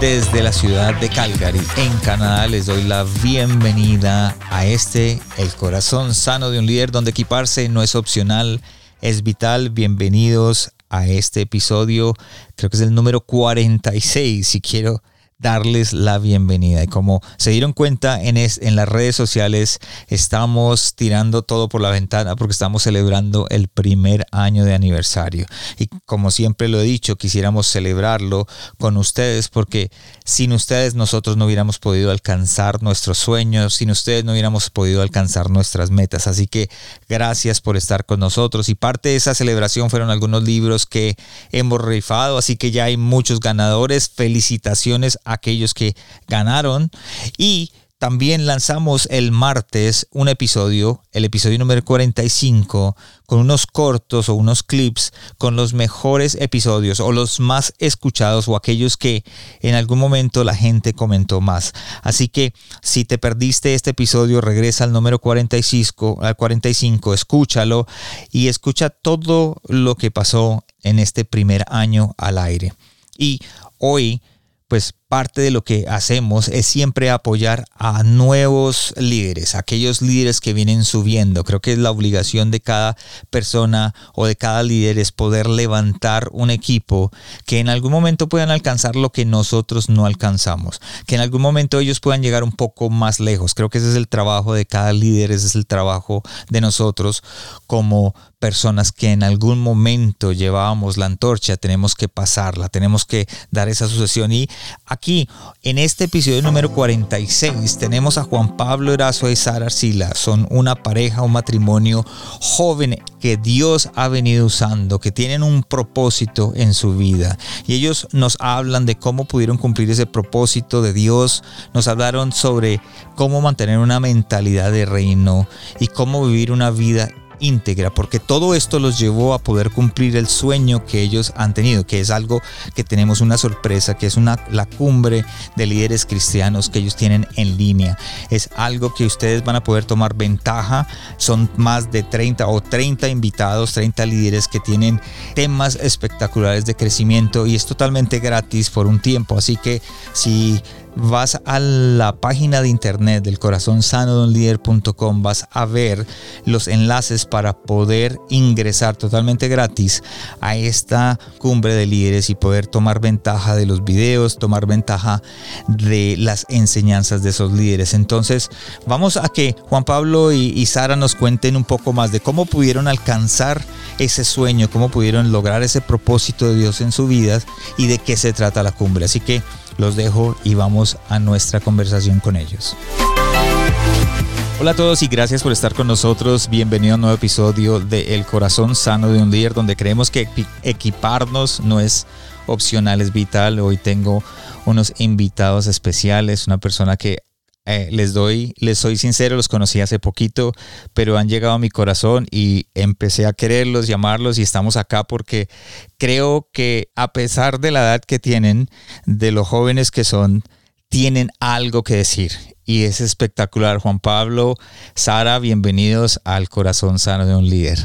Desde la ciudad de Calgary, en Canadá, les doy la bienvenida a este, el corazón sano de un líder, donde equiparse no es opcional, es vital. Bienvenidos a este episodio, creo que es el número 46, si quiero darles la bienvenida. Y como se dieron cuenta en, en las redes sociales, estamos tirando todo por la ventana porque estamos celebrando el primer año de aniversario. Y como siempre lo he dicho, quisiéramos celebrarlo con ustedes porque sin ustedes nosotros no hubiéramos podido alcanzar nuestros sueños, sin ustedes no hubiéramos podido alcanzar nuestras metas. Así que gracias por estar con nosotros. Y parte de esa celebración fueron algunos libros que hemos rifado, así que ya hay muchos ganadores. Felicitaciones aquellos que ganaron. Y también lanzamos el martes un episodio, el episodio número 45, con unos cortos o unos clips con los mejores episodios o los más escuchados o aquellos que en algún momento la gente comentó más. Así que si te perdiste este episodio, regresa al número 45, al 45, escúchalo y escucha todo lo que pasó en este primer año al aire. Y hoy pues parte de lo que hacemos es siempre apoyar a nuevos líderes, aquellos líderes que vienen subiendo. Creo que es la obligación de cada persona o de cada líder es poder levantar un equipo que en algún momento puedan alcanzar lo que nosotros no alcanzamos, que en algún momento ellos puedan llegar un poco más lejos. Creo que ese es el trabajo de cada líder, ese es el trabajo de nosotros como personas que en algún momento llevábamos la antorcha, tenemos que pasarla, tenemos que dar esa sucesión. Y aquí, en este episodio número 46, tenemos a Juan Pablo Erazo y Sara Arcila. Son una pareja, un matrimonio joven que Dios ha venido usando, que tienen un propósito en su vida. Y ellos nos hablan de cómo pudieron cumplir ese propósito de Dios. Nos hablaron sobre cómo mantener una mentalidad de reino y cómo vivir una vida íntegra, porque todo esto los llevó a poder cumplir el sueño que ellos han tenido, que es algo que tenemos una sorpresa, que es una, la cumbre de líderes cristianos que ellos tienen en línea. Es algo que ustedes van a poder tomar ventaja. Son más de 30 o 30 invitados, 30 líderes que tienen temas espectaculares de crecimiento y es totalmente gratis por un tiempo. Así que si vas a la página de internet del corazón sano de un vas a ver los enlaces para poder ingresar totalmente gratis a esta cumbre de líderes y poder tomar ventaja de los videos, tomar ventaja de las enseñanzas de esos líderes. Entonces, vamos a que Juan Pablo y, y Sara nos cuenten un poco más de cómo pudieron alcanzar ese sueño, cómo pudieron lograr ese propósito de Dios en su vida y de qué se trata la cumbre. Así que los dejo y vamos a nuestra conversación con ellos. Hola a todos y gracias por estar con nosotros. Bienvenido a un nuevo episodio de El corazón sano de un líder, donde creemos que equiparnos no es opcional, es vital. Hoy tengo unos invitados especiales, una persona que eh, les doy, les soy sincero, los conocí hace poquito, pero han llegado a mi corazón y empecé a quererlos, llamarlos y estamos acá porque creo que a pesar de la edad que tienen, de los jóvenes que son, tienen algo que decir y es espectacular. Juan Pablo, Sara, bienvenidos al corazón sano de un líder.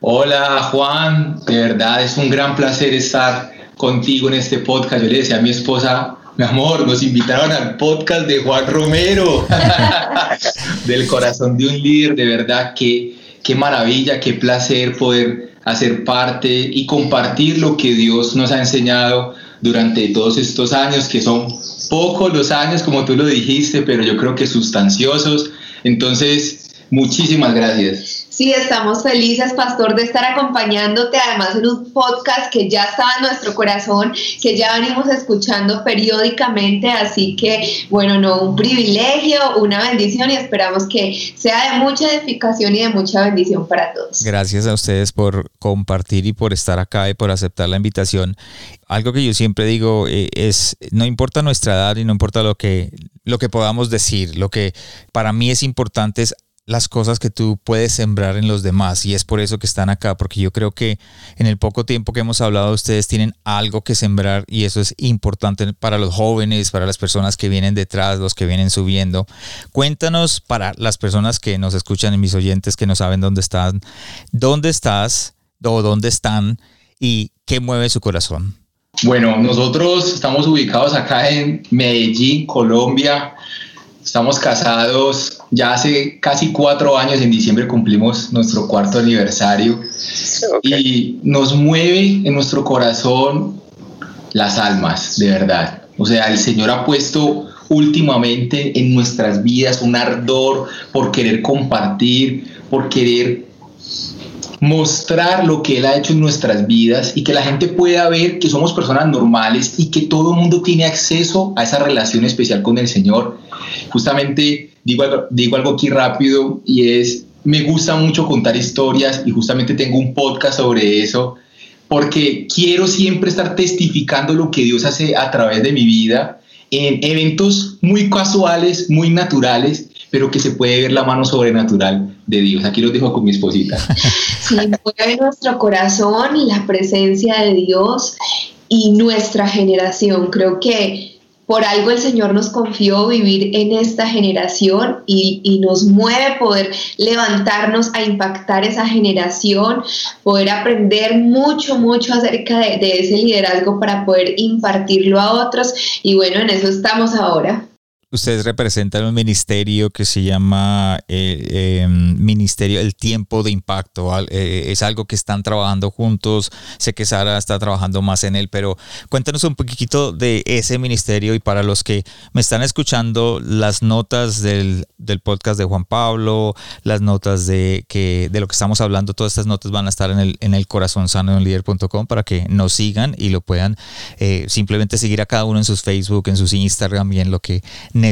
Hola Juan, de verdad es un gran placer estar contigo en este podcast. Yo le decía a mi esposa, mi amor, nos invitaron al podcast de Juan Romero, del corazón de un líder, de verdad, qué, qué maravilla, qué placer poder hacer parte y compartir lo que Dios nos ha enseñado durante todos estos años, que son pocos los años, como tú lo dijiste, pero yo creo que sustanciosos. Entonces, muchísimas gracias. Sí, estamos felices, Pastor, de estar acompañándote, además en un podcast que ya estaba en nuestro corazón, que ya venimos escuchando periódicamente, así que, bueno, no, un privilegio, una bendición y esperamos que sea de mucha edificación y de mucha bendición para todos. Gracias a ustedes por compartir y por estar acá y por aceptar la invitación. Algo que yo siempre digo eh, es, no importa nuestra edad y no importa lo que lo que podamos decir. Lo que para mí es importante es las cosas que tú puedes sembrar en los demás y es por eso que están acá, porque yo creo que en el poco tiempo que hemos hablado ustedes tienen algo que sembrar y eso es importante para los jóvenes, para las personas que vienen detrás, los que vienen subiendo. Cuéntanos para las personas que nos escuchan y mis oyentes que no saben dónde están, dónde estás o dónde están y qué mueve su corazón. Bueno, nosotros estamos ubicados acá en Medellín, Colombia. Estamos casados ya hace casi cuatro años, en diciembre cumplimos nuestro cuarto aniversario y nos mueve en nuestro corazón las almas, de verdad. O sea, el Señor ha puesto últimamente en nuestras vidas un ardor por querer compartir, por querer mostrar lo que Él ha hecho en nuestras vidas y que la gente pueda ver que somos personas normales y que todo el mundo tiene acceso a esa relación especial con el Señor. Justamente digo, digo algo aquí rápido y es, me gusta mucho contar historias y justamente tengo un podcast sobre eso porque quiero siempre estar testificando lo que Dios hace a través de mi vida en eventos muy casuales, muy naturales, pero que se puede ver la mano sobrenatural de Dios. Aquí lo dejo con mi esposita. Sí, mueve nuestro corazón la presencia de Dios y nuestra generación. Creo que por algo el Señor nos confió vivir en esta generación y, nos mueve poder levantarnos a impactar esa generación, poder aprender mucho, mucho acerca de ese liderazgo para poder impartirlo a otros. Y bueno, en eso estamos ahora. Ustedes representan un ministerio que se llama eh, em, Ministerio del Tiempo de Impacto. Eh, es algo que están trabajando juntos. Sé que Sara está trabajando más en él, pero cuéntanos un poquito de ese ministerio y para los que me están escuchando, las notas del, podcast de Juan Pablo, las notas de, que, de lo que estamos hablando, todas estas notas van a estar en el, en el corazón sano de un líder.com para que nos sigan y lo puedan eh, simplemente seguir a cada uno en sus Facebook, en sus Instagram y en lo que necesiten.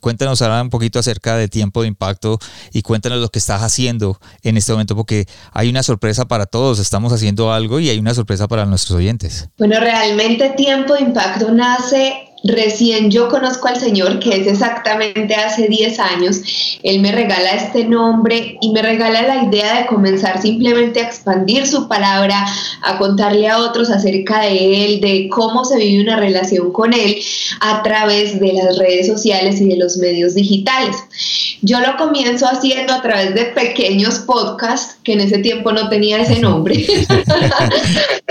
Cuéntanos ahora un poquito acerca de tiempo de impacto y cuéntanos lo que estás haciendo en este momento porque hay una sorpresa para todos, estamos haciendo algo y hay una sorpresa para nuestros oyentes. Bueno, realmente tiempo de impacto nace Recién yo conozco al Señor, que es exactamente hace 10 años. Él me regala este nombre y me regala la idea de comenzar simplemente a expandir su palabra, a contarle a otros acerca de Él, de cómo se vive una relación con Él a través de las redes sociales y de los medios digitales. Yo lo comienzo haciendo a través de pequeños podcasts, que en ese tiempo no tenía ese nombre.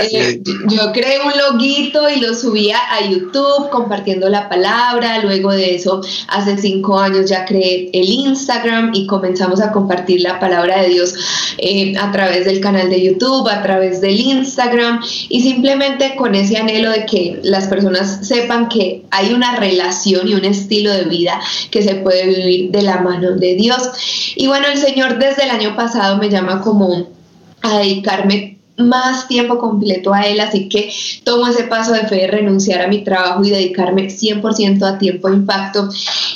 Eh, yo creé un loguito y lo subía a YouTube, compartiendo la palabra. Luego de eso, hace cinco años ya creé el Instagram y comenzamos a compartir la palabra de Dios eh, a través del canal de YouTube, a través del Instagram y simplemente con ese anhelo de que las personas sepan que hay una relación y un estilo de vida que se puede vivir de la mano de Dios. Y bueno, el Señor desde el año pasado me llama como a dedicarme más tiempo completo a él, así que tomo ese paso de fe de renunciar a mi trabajo y dedicarme 100% a tiempo de impacto.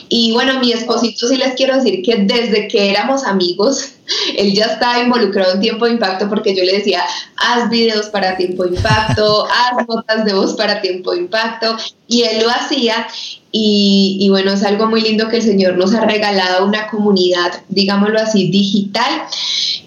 Y bueno, mi esposito sí les quiero decir que desde que éramos amigos, él ya estaba involucrado en tiempo de impacto porque yo le decía, haz videos para tiempo de impacto, haz notas de voz para tiempo de impacto, y él lo hacía. Y, y, bueno, es algo muy lindo que el Señor nos ha regalado una comunidad, digámoslo así, digital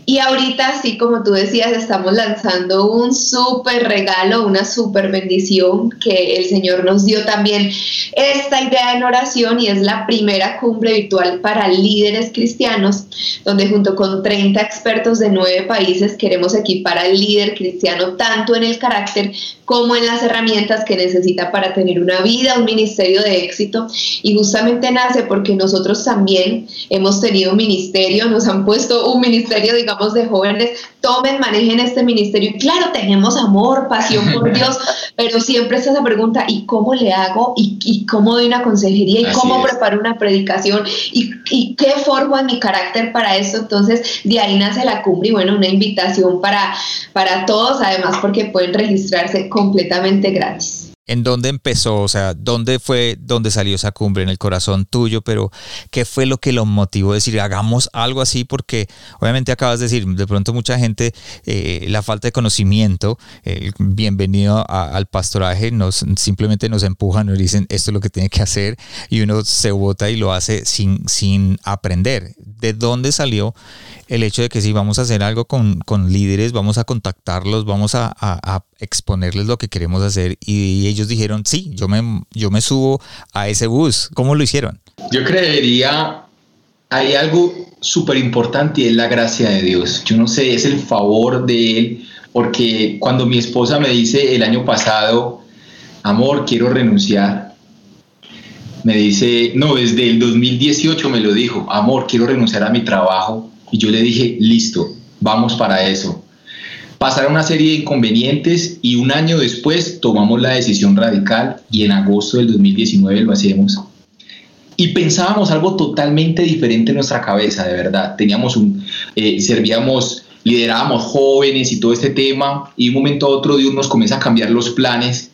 y ahorita, sí, como tú decías, estamos lanzando un súper regalo, una súper bendición que el Señor nos dio también esta idea en oración y es la primera cumbre virtual para líderes cristianos, donde junto con 30 expertos de nueve países queremos equipar al líder cristiano tanto en el carácter como en las herramientas que necesita para tener una vida, un ministerio de éxito. Y justamente nace porque nosotros también hemos tenido un ministerio, nos han puesto un ministerio, digamos, de jóvenes, tomen, manejen este ministerio. Y claro, tenemos amor, pasión por Dios, pero siempre está esa pregunta, ¿y cómo le hago? ¿Y, cómo doy una consejería? ¿Y cómo preparo una predicación? ¿Y, ¿Y qué formo en mi carácter para esto? Entonces, de ahí nace la cumbre y bueno, una invitación para, para todos, además porque pueden registrarse completamente gratis. ¿En dónde empezó? O sea, ¿dónde fue, dónde salió esa cumbre? En el corazón tuyo, pero ¿qué fue lo que lo motivó a decir, hagamos algo así? Porque obviamente acabas de decir, de pronto mucha gente, eh, la falta de conocimiento, eh, bienvenido al pastoraje, nos, simplemente nos empujan, nos dicen, esto es lo que tiene que hacer, y uno se vota y lo hace sin, sin aprender. ¿De dónde salió el hecho de que si vamos a hacer algo con, líderes, vamos a contactarlos, vamos a, exponerles lo que queremos hacer y, ellos dijeron, sí, yo me, yo me subo a ese bus. ¿Cómo lo hicieron? Yo creería, hay algo súper importante y es la gracia de Dios. Yo no sé, es el favor de Él, porque cuando mi esposa me dice el año pasado, amor, quiero renunciar, me dice, no, desde el 2018 me lo dijo, amor, quiero renunciar a mi trabajo y yo le dije, listo, vamos para eso. Pasaron una serie de inconvenientes y un año después tomamos la decisión radical y en agosto del 2019 lo hacemos. Y pensábamos algo totalmente diferente en nuestra cabeza, de verdad. Teníamos un, eh, servíamos, liderábamos jóvenes y todo este tema y un momento a otro Dios nos comienza a cambiar los planes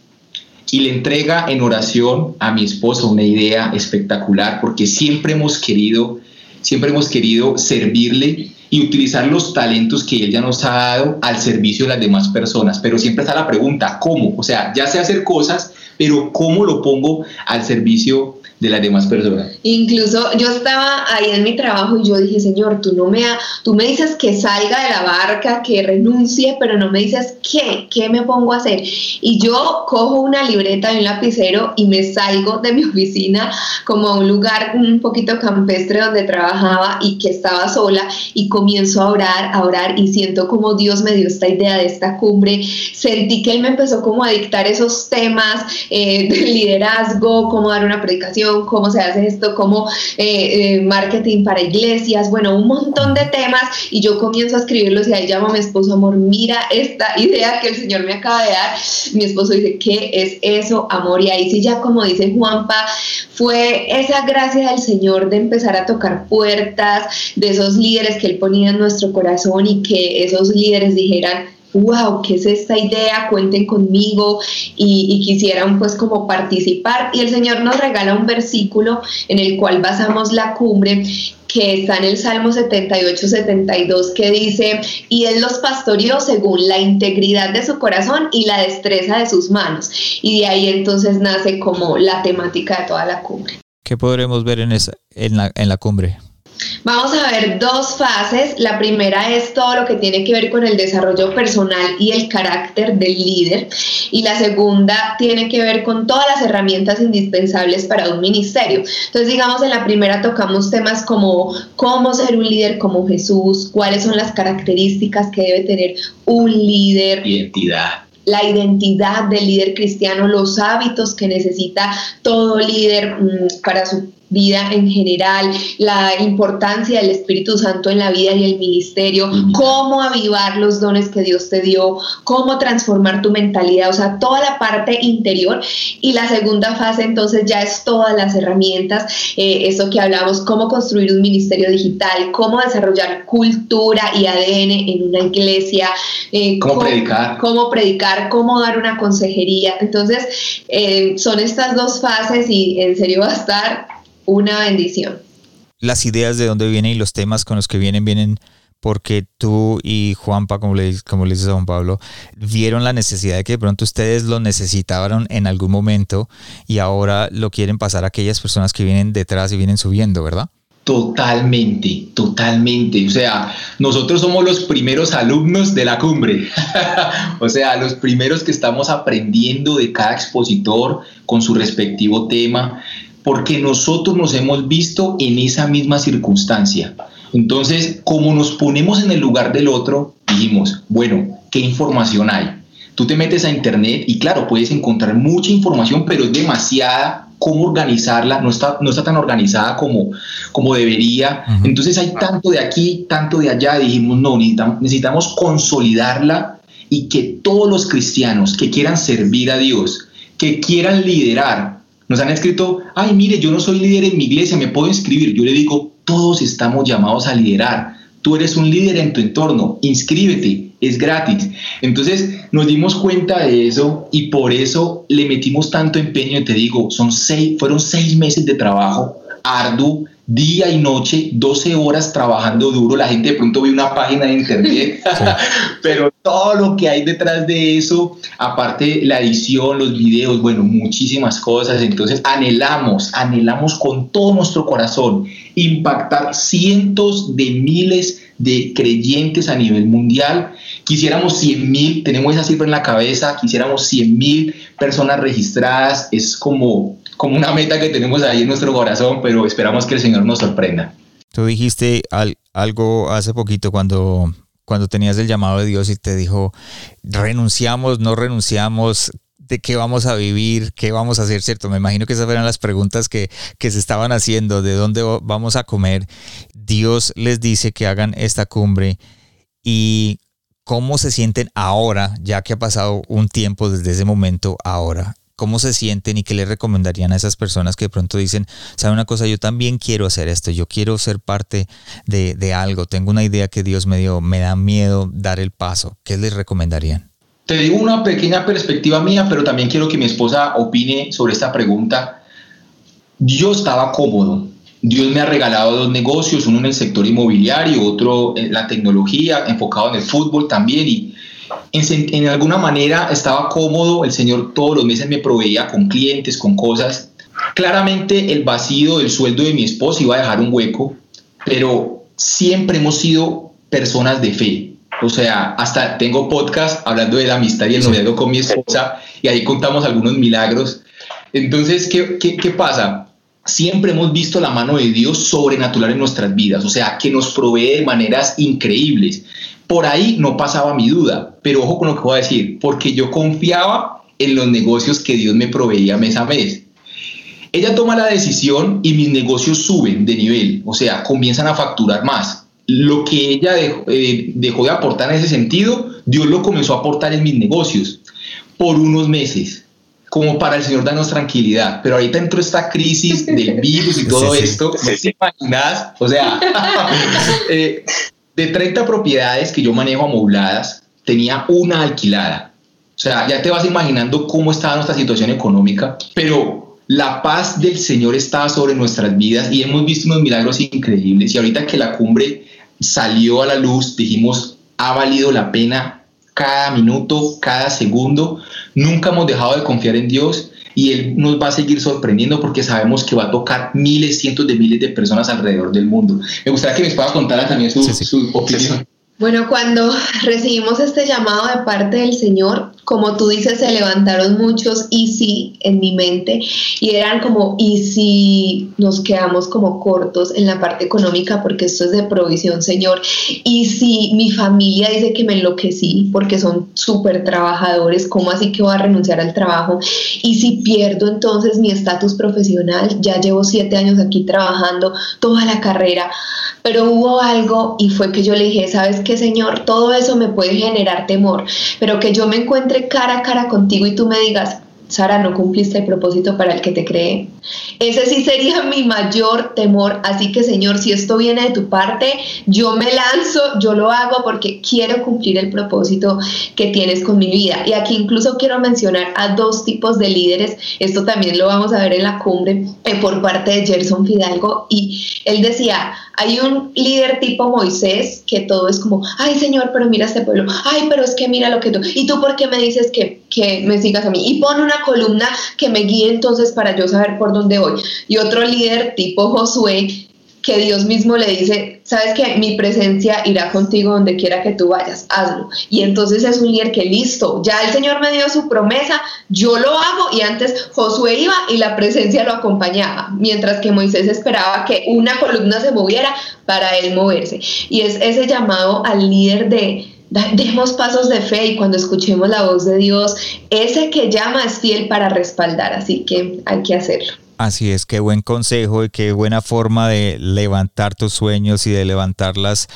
y le entrega en oración a mi esposa una idea espectacular porque siempre hemos querido siempre hemos querido servirle y utilizar los talentos que él ya nos ha dado al servicio de las demás personas. Pero siempre está la pregunta, ¿cómo? O sea, ya sé hacer cosas, pero ¿cómo lo pongo al servicio de las demás personas. Incluso yo estaba ahí en mi trabajo y yo dije, Señor, tú no me, tú me dices que salga de la barca, que renuncie, pero no me dices qué, qué me pongo a hacer. Y yo cojo una libreta y un lapicero y me salgo de mi oficina como a un lugar un poquito campestre donde trabajaba y que estaba sola y comienzo a orar, a orar y siento como Dios me dio esta idea de esta cumbre. Sentí que Él me empezó como a dictar esos temas eh, de liderazgo, cómo dar una predicación cómo se hace esto, cómo eh, eh, marketing para iglesias, bueno, un montón de temas y yo comienzo a escribirlos y ahí llamo a mi esposo, amor, mira esta idea que el Señor me acaba de dar. Mi esposo dice, ¿qué es eso, amor? Y ahí sí ya como dice Juanpa, fue esa gracia del Señor de empezar a tocar puertas de esos líderes que Él ponía en nuestro corazón y que esos líderes dijeran, wow, ¿qué es esta idea? Cuenten conmigo y, quisieran pues como participar. Y el Señor nos regala un versículo en el cual basamos la cumbre que está en el Salmo 78-72 que dice, y Él los pastoreó según la integridad de su corazón y la destreza de sus manos. Y de ahí entonces nace como la temática de toda la cumbre. ¿Qué podremos ver en, esa, en la cumbre? Vamos a ver dos fases. La primera es todo lo que tiene que ver con el desarrollo personal y el carácter del líder. Y la segunda tiene que ver con todas las herramientas indispensables para un ministerio. Entonces, digamos, en la primera tocamos temas como cómo ser un líder como Jesús, cuáles son las características que debe tener un líder. Identidad la identidad del líder cristiano, los hábitos que necesita todo líder mm, para su vida en general, la importancia del Espíritu Santo en la vida y el ministerio, cómo avivar los dones que Dios te dio, cómo transformar tu mentalidad, o sea, toda la parte interior. Y la segunda fase entonces ya es todas las herramientas, eh, eso que hablamos, cómo construir un ministerio digital, cómo desarrollar cultura y ADN en una iglesia, eh, cómo, predicar, cómo predicar, cómo dar una consejería. Entonces, eh, son estas dos fases y en serio va a estar una bendición. Las ideas de dónde vienen y los temas con los que vienen vienen porque tú y Juanpa, como le, como le dices a Juan Pablo, vieron la necesidad de que de pronto ustedes lo necesitaban en algún momento y ahora lo quieren pasar a aquellas personas que vienen detrás y vienen subiendo, ¿verdad? Totalmente, totalmente. O sea, nosotros somos los primeros alumnos de la cumbre. o sea, los primeros que estamos aprendiendo de cada expositor con su respectivo tema porque nosotros nos hemos visto en esa misma circunstancia. Entonces, como nos ponemos en el lugar del otro, dijimos, bueno, ¿qué información hay? Tú te metes a internet y claro, puedes encontrar mucha información, pero es demasiada cómo organizarla, no está, no está tan organizada como, como debería. Entonces hay tanto de aquí, tanto de allá, dijimos, no, necesitamos, necesitamos consolidarla y que todos los cristianos que quieran servir a Dios, que quieran liderar, nos han escrito, ay, mire, yo no soy líder en mi iglesia, me puedo inscribir. Yo le digo, todos estamos llamados a liderar, Tú eres un líder en tu entorno, inscríbete, es gratis. Entonces nos dimos cuenta de eso y por eso le metimos tanto empeño. Te digo, son seis, fueron seis meses de trabajo arduo, día y noche, 12 horas trabajando duro. La gente de pronto ve una página de internet, pero todo lo que hay detrás de eso, aparte la edición, los videos, bueno, muchísimas cosas. Entonces anhelamos, anhelamos con todo nuestro corazón impactar cientos de miles de creyentes a nivel mundial. Quisiéramos 100 mil, tenemos esa cifra en la cabeza, quisiéramos 100 mil personas registradas. Es como como una meta que tenemos ahí en nuestro corazón, pero esperamos que el Señor nos sorprenda. Tú dijiste algo hace poquito cuando, cuando tenías el llamado de Dios y te dijo, renunciamos, no renunciamos, de qué vamos a vivir, qué vamos a hacer, ¿cierto? Me imagino que esas eran las preguntas que, que se estaban haciendo, de dónde vamos a comer. Dios les dice que hagan esta cumbre y cómo se sienten ahora, ya que ha pasado un tiempo desde ese momento ahora cómo se sienten y qué le recomendarían a esas personas que de pronto dicen, sabe una cosa, yo también quiero hacer esto, yo quiero ser parte de, algo, tengo una idea que Dios me dio, me da miedo dar el paso, ¿qué les recomendarían? Te digo una pequeña perspectiva mía, pero también quiero que mi esposa opine sobre esta pregunta. Yo estaba cómodo. Dios me ha regalado dos negocios, uno en el sector inmobiliario, otro en la tecnología, enfocado en el fútbol también. Y en, alguna manera estaba cómodo, el Señor todos los meses me proveía con clientes, con cosas. Claramente el vacío del sueldo de mi esposa iba a dejar un hueco, pero siempre hemos sido personas de fe. O sea, hasta tengo podcast hablando de la amistad y el noviazgo con mi esposa y ahí contamos algunos milagros. Entonces, ¿qué, qué, qué pasa? Siempre hemos visto la mano de Dios sobrenatural en nuestras vidas, o sea, que nos provee de maneras increíbles. Por ahí no pasaba mi duda, pero ojo con lo que voy a decir, porque yo confiaba en los negocios que Dios me proveía mes a mes. Ella toma la decisión y mis negocios suben de nivel, o sea, comienzan a facturar más. Lo que ella dejó, eh, dejó de aportar en ese sentido, Dios lo comenzó a aportar en mis negocios por unos meses como para el Señor darnos tranquilidad. Pero ahorita entró esta crisis del virus y todo esto, ¿no te imaginas? O sea, eh, de 30 propiedades que yo manejo amobladas, tenía una alquilada. O sea, ya te vas imaginando cómo estaba nuestra situación económica, pero la paz del Señor estaba sobre nuestras vidas y hemos visto unos milagros increíbles. Y ahorita que la cumbre salió a la luz, dijimos, ha valido la pena cada minuto, cada segundo. Nunca hemos dejado de confiar en Dios y Él nos va a seguir sorprendiendo porque sabemos que va a tocar miles, cientos de miles de personas alrededor del mundo. Me gustaría que me pueda contar también su, su opinión. Bueno, cuando recibimos este llamado de parte del Señor, como tú dices, se levantaron muchos y sí en mi mente y eran como, y si nos quedamos como cortos en la parte económica porque esto es de provisión, Señor, y si mi familia dice que me enloquecí porque son súper trabajadores, ¿cómo así que voy a renunciar al trabajo? Y si pierdo entonces mi estatus profesional, ya llevo siete años aquí trabajando toda la carrera, pero hubo algo y fue que yo le dije, ¿sabes qué, Señor? Todo eso me puede generar temor, pero que yo me encuentre cara a cara contigo y tú me digas, Sara, no cumpliste el propósito para el que te cree. Ese sí sería mi mayor temor. Así que Señor, si esto viene de tu parte, yo me lanzo, yo lo hago porque quiero cumplir el propósito que tienes con mi vida. Y aquí incluso quiero mencionar a dos tipos de líderes. Esto también lo vamos a ver en la cumbre eh, por parte de Gerson Fidalgo. Y él decía, hay un líder tipo Moisés que todo es como, ay Señor, pero mira este pueblo, ay, pero es que mira lo que tú, y tú por qué me dices que, que me sigas a mí, y pon una columna que me guíe entonces para yo saber por dónde voy. Y otro líder tipo Josué que Dios mismo le dice, sabes que mi presencia irá contigo donde quiera que tú vayas, hazlo. Y entonces es un líder que listo, ya el Señor me dio su promesa, yo lo hago y antes Josué iba y la presencia lo acompañaba, mientras que Moisés esperaba que una columna se moviera para él moverse. Y es ese llamado al líder de demos pasos de fe y cuando escuchemos la voz de Dios, ese que llama es fiel para respaldar, así que hay que hacerlo. Así es, qué buen consejo y qué buena forma de levantar tus sueños y de levantar las,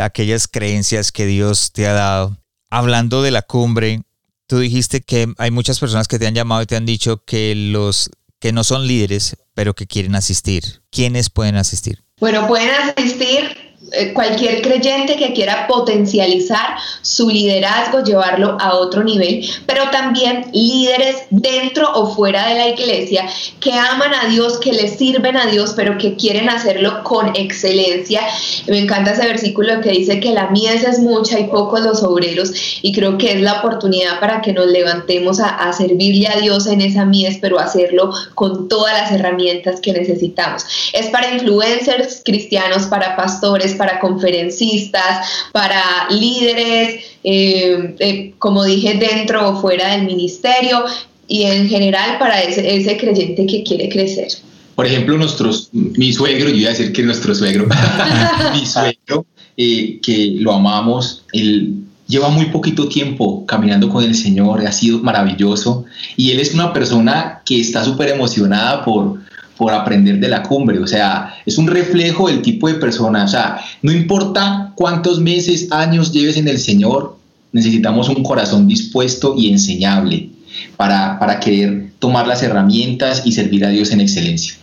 aquellas creencias que Dios te ha dado. Hablando de la cumbre, tú dijiste que hay muchas personas que te han llamado y te han dicho que los que no son líderes, pero que quieren asistir. ¿Quiénes pueden asistir? Bueno, pueden asistir cualquier creyente que quiera potencializar su liderazgo, llevarlo a otro nivel, pero también líderes dentro o fuera de la iglesia que aman a Dios, que le sirven a Dios, pero que quieren hacerlo con excelencia. Me encanta ese versículo que dice que la mies es mucha y pocos los obreros y creo que es la oportunidad para que nos levantemos a, a servirle a Dios en esa mies, pero hacerlo con todas las herramientas que necesitamos. Es para influencers cristianos, para pastores, para conferencistas, para líderes, eh, eh, como dije, dentro o fuera del ministerio y en general para ese, creyente que quiere crecer. Por ejemplo, nuestros, mi suegro, yo iba a decir que nuestro suegro, mi suegro, eh, que lo amamos, él lleva muy poquito tiempo caminando con el Señor, ha sido maravilloso y él es una persona que está súper emocionada por, por aprender de la cumbre. O sea, es un reflejo del tipo de persona. O sea, no importa cuántos meses, años lleves en el Señor, necesitamos un corazón dispuesto y enseñable para, para querer tomar las herramientas y servir a Dios en excelencia.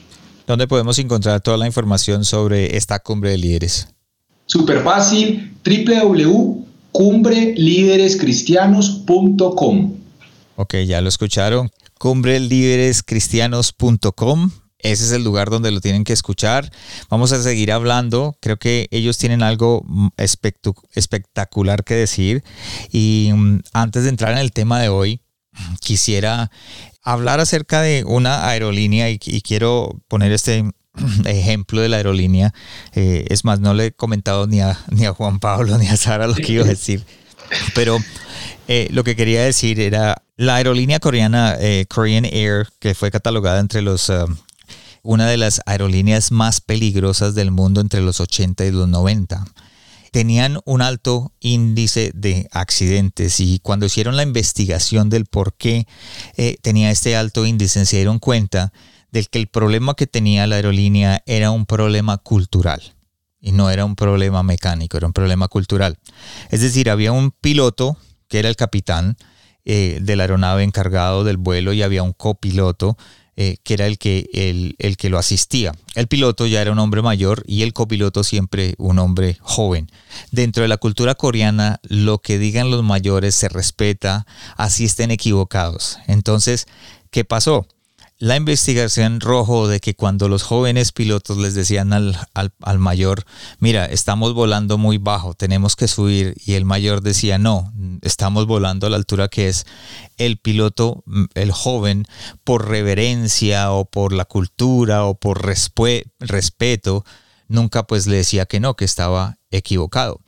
¿Dónde podemos encontrar toda la información sobre esta cumbre de líderes? Súper fácil, www.cumbreliderescristianos.com. Ok, ya lo escucharon. cumbreliderescristianos.com ese es el lugar donde lo tienen que escuchar. Vamos a seguir hablando. Creo que ellos tienen algo mm, espectacular que decir. Y mm, antes de entrar en el tema de hoy, quisiera hablar acerca de una aerolínea y, quiero poner este ejemplo de la aerolínea. Eh, es más, no le he comentado ni a, ni a Juan Pablo ni a Sara lo que iba a decir. Pero eh, lo que quería decir era la aerolínea coreana eh, Korean Air, que fue catalogada entre los una de las aerolíneas más peligrosas del mundo entre los 80 y los 90. Tenían un alto índice de accidentes y cuando hicieron la investigación del por qué eh, tenía este alto índice se dieron cuenta de que el problema que tenía la aerolínea era un problema cultural y no era un problema mecánico, era un problema cultural. Es decir, había un piloto que era el capitán eh, de la aeronave encargado del vuelo y había un copiloto eh, que era el que, el, el que lo asistía. El piloto ya era un hombre mayor y el copiloto siempre un hombre joven. Dentro de la cultura coreana, lo que digan los mayores se respeta, así estén equivocados. Entonces, ¿qué pasó? La investigación rojo de que cuando los jóvenes pilotos les decían al, al, mayor, mira, estamos volando muy bajo, tenemos que subir, y el mayor decía, no, estamos volando a la altura que es el piloto, mm, el joven, por reverencia o por la cultura o por respeto, nunca pues le decía que no, que estaba equivocado.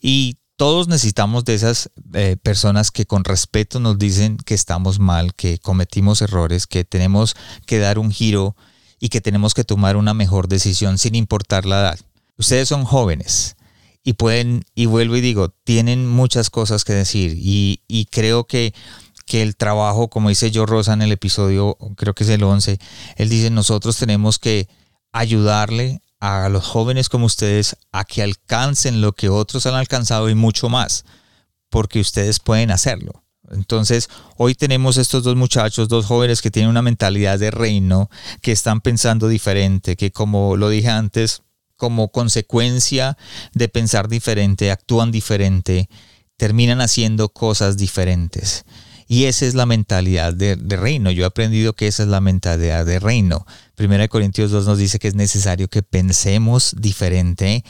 Y todos necesitamos de esas eh, personas que con respeto nos dicen que estamos mal, que cometimos errores, que tenemos que dar un giro y que tenemos que tomar una mejor decisión sin importar la edad. Ustedes son jóvenes y pueden, y vuelvo y digo, tienen muchas cosas que decir y, y creo que, que el trabajo, como dice yo Rosa en el episodio, creo que es el 11, él dice, nosotros tenemos que ayudarle a los jóvenes como ustedes a que alcancen lo que otros han alcanzado y mucho más, porque ustedes pueden hacerlo. Entonces, hoy tenemos estos dos muchachos, dos jóvenes que tienen una mentalidad de reino, que están pensando diferente, que como lo dije antes, como consecuencia de pensar diferente, actúan diferente, terminan haciendo cosas diferentes. Y esa es la mentalidad de, reino. Yo he aprendido que esa es la mentalidad de reino. Primera de Corintios 2 nos dice que es necesario que pensemos diferente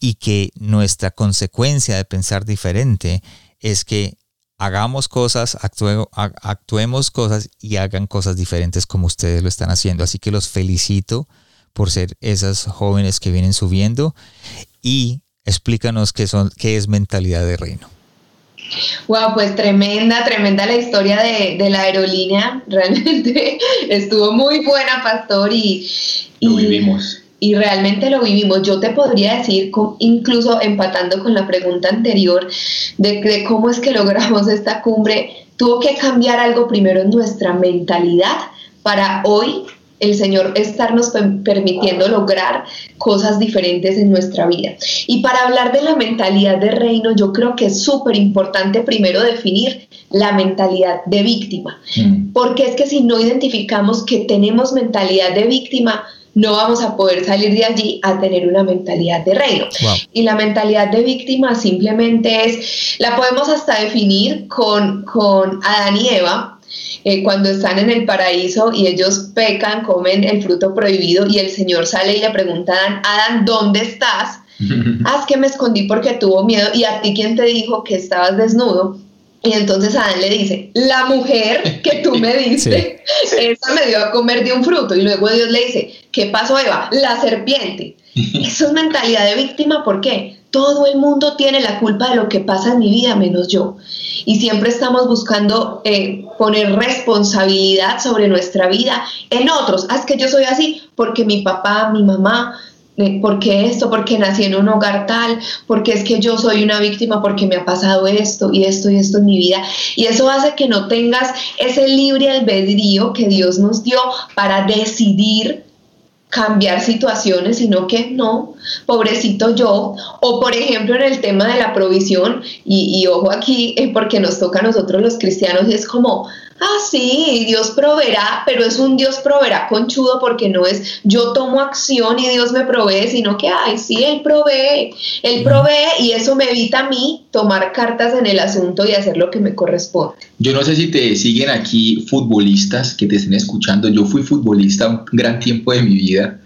y que nuestra consecuencia de pensar diferente es que hagamos cosas, actuemos cosas y hagan cosas diferentes como ustedes lo están haciendo. Así que los felicito por ser esas jóvenes que vienen subiendo y explícanos qué, son, qué es mentalidad de reino. Wow, pues tremenda, tremenda la historia de, la aerolínea. Realmente estuvo muy buena, Pastor, y, lo vivimos. Y realmente lo vivimos. Yo te podría decir, incluso empatando con la pregunta anterior, de, de cómo es que logramos esta cumbre, tuvo que cambiar algo primero en nuestra mentalidad para hoy el Señor estarnos permitiendo lograr cosas diferentes en nuestra vida. Y para hablar de la mentalidad de reino, yo creo que es súper importante primero definir la mentalidad de víctima, mm. porque es que si no identificamos que tenemos mentalidad de víctima, no vamos a poder salir de allí a tener una mentalidad de reino. Y la mentalidad de víctima simplemente es, la podemos hasta definir con, con Adán y Eva, eh, cuando están en el paraíso y ellos pecan, comen el fruto prohibido y el Señor sale y le pregunta a Adán, Adán, ¿dónde estás? Haz que me escondí porque tuvo miedo y a ti quién te dijo que estabas desnudo. Y entonces Adán le dice, la mujer que tú me diste, esa me dio a comer de un fruto. Y luego Dios le dice, ¿qué pasó Eva? La serpiente. Eso es mentalidad de víctima, ¿por qué? Todo el mundo tiene la culpa de lo que pasa en mi vida, menos yo. Y siempre estamos buscando eh, poner responsabilidad sobre nuestra vida en otros. Ah, es que yo soy así porque mi papá, mi mamá, porque esto, porque nací en un hogar tal, porque es que yo soy una víctima, porque me ha pasado esto y esto y esto en mi vida. Y eso hace que no tengas ese libre albedrío que Dios nos dio para decidir cambiar situaciones, sino que no, pobrecito yo. O por ejemplo en el tema de la provisión, y, ojo aquí, eh, porque nos toca a nosotros los cristianos, y es como, ah, sí, Dios proveerá, pero es un Dios proveerá conchudo porque no es yo tomo acción y Dios me provee, sino que, ay, sí, Él provee, Él provee y eso me evita a mí tomar cartas en el asunto y hacer lo que me corresponde. Yo no sé si te siguen aquí futbolistas que te estén escuchando, yo fui futbolista un gran tiempo de mi vida.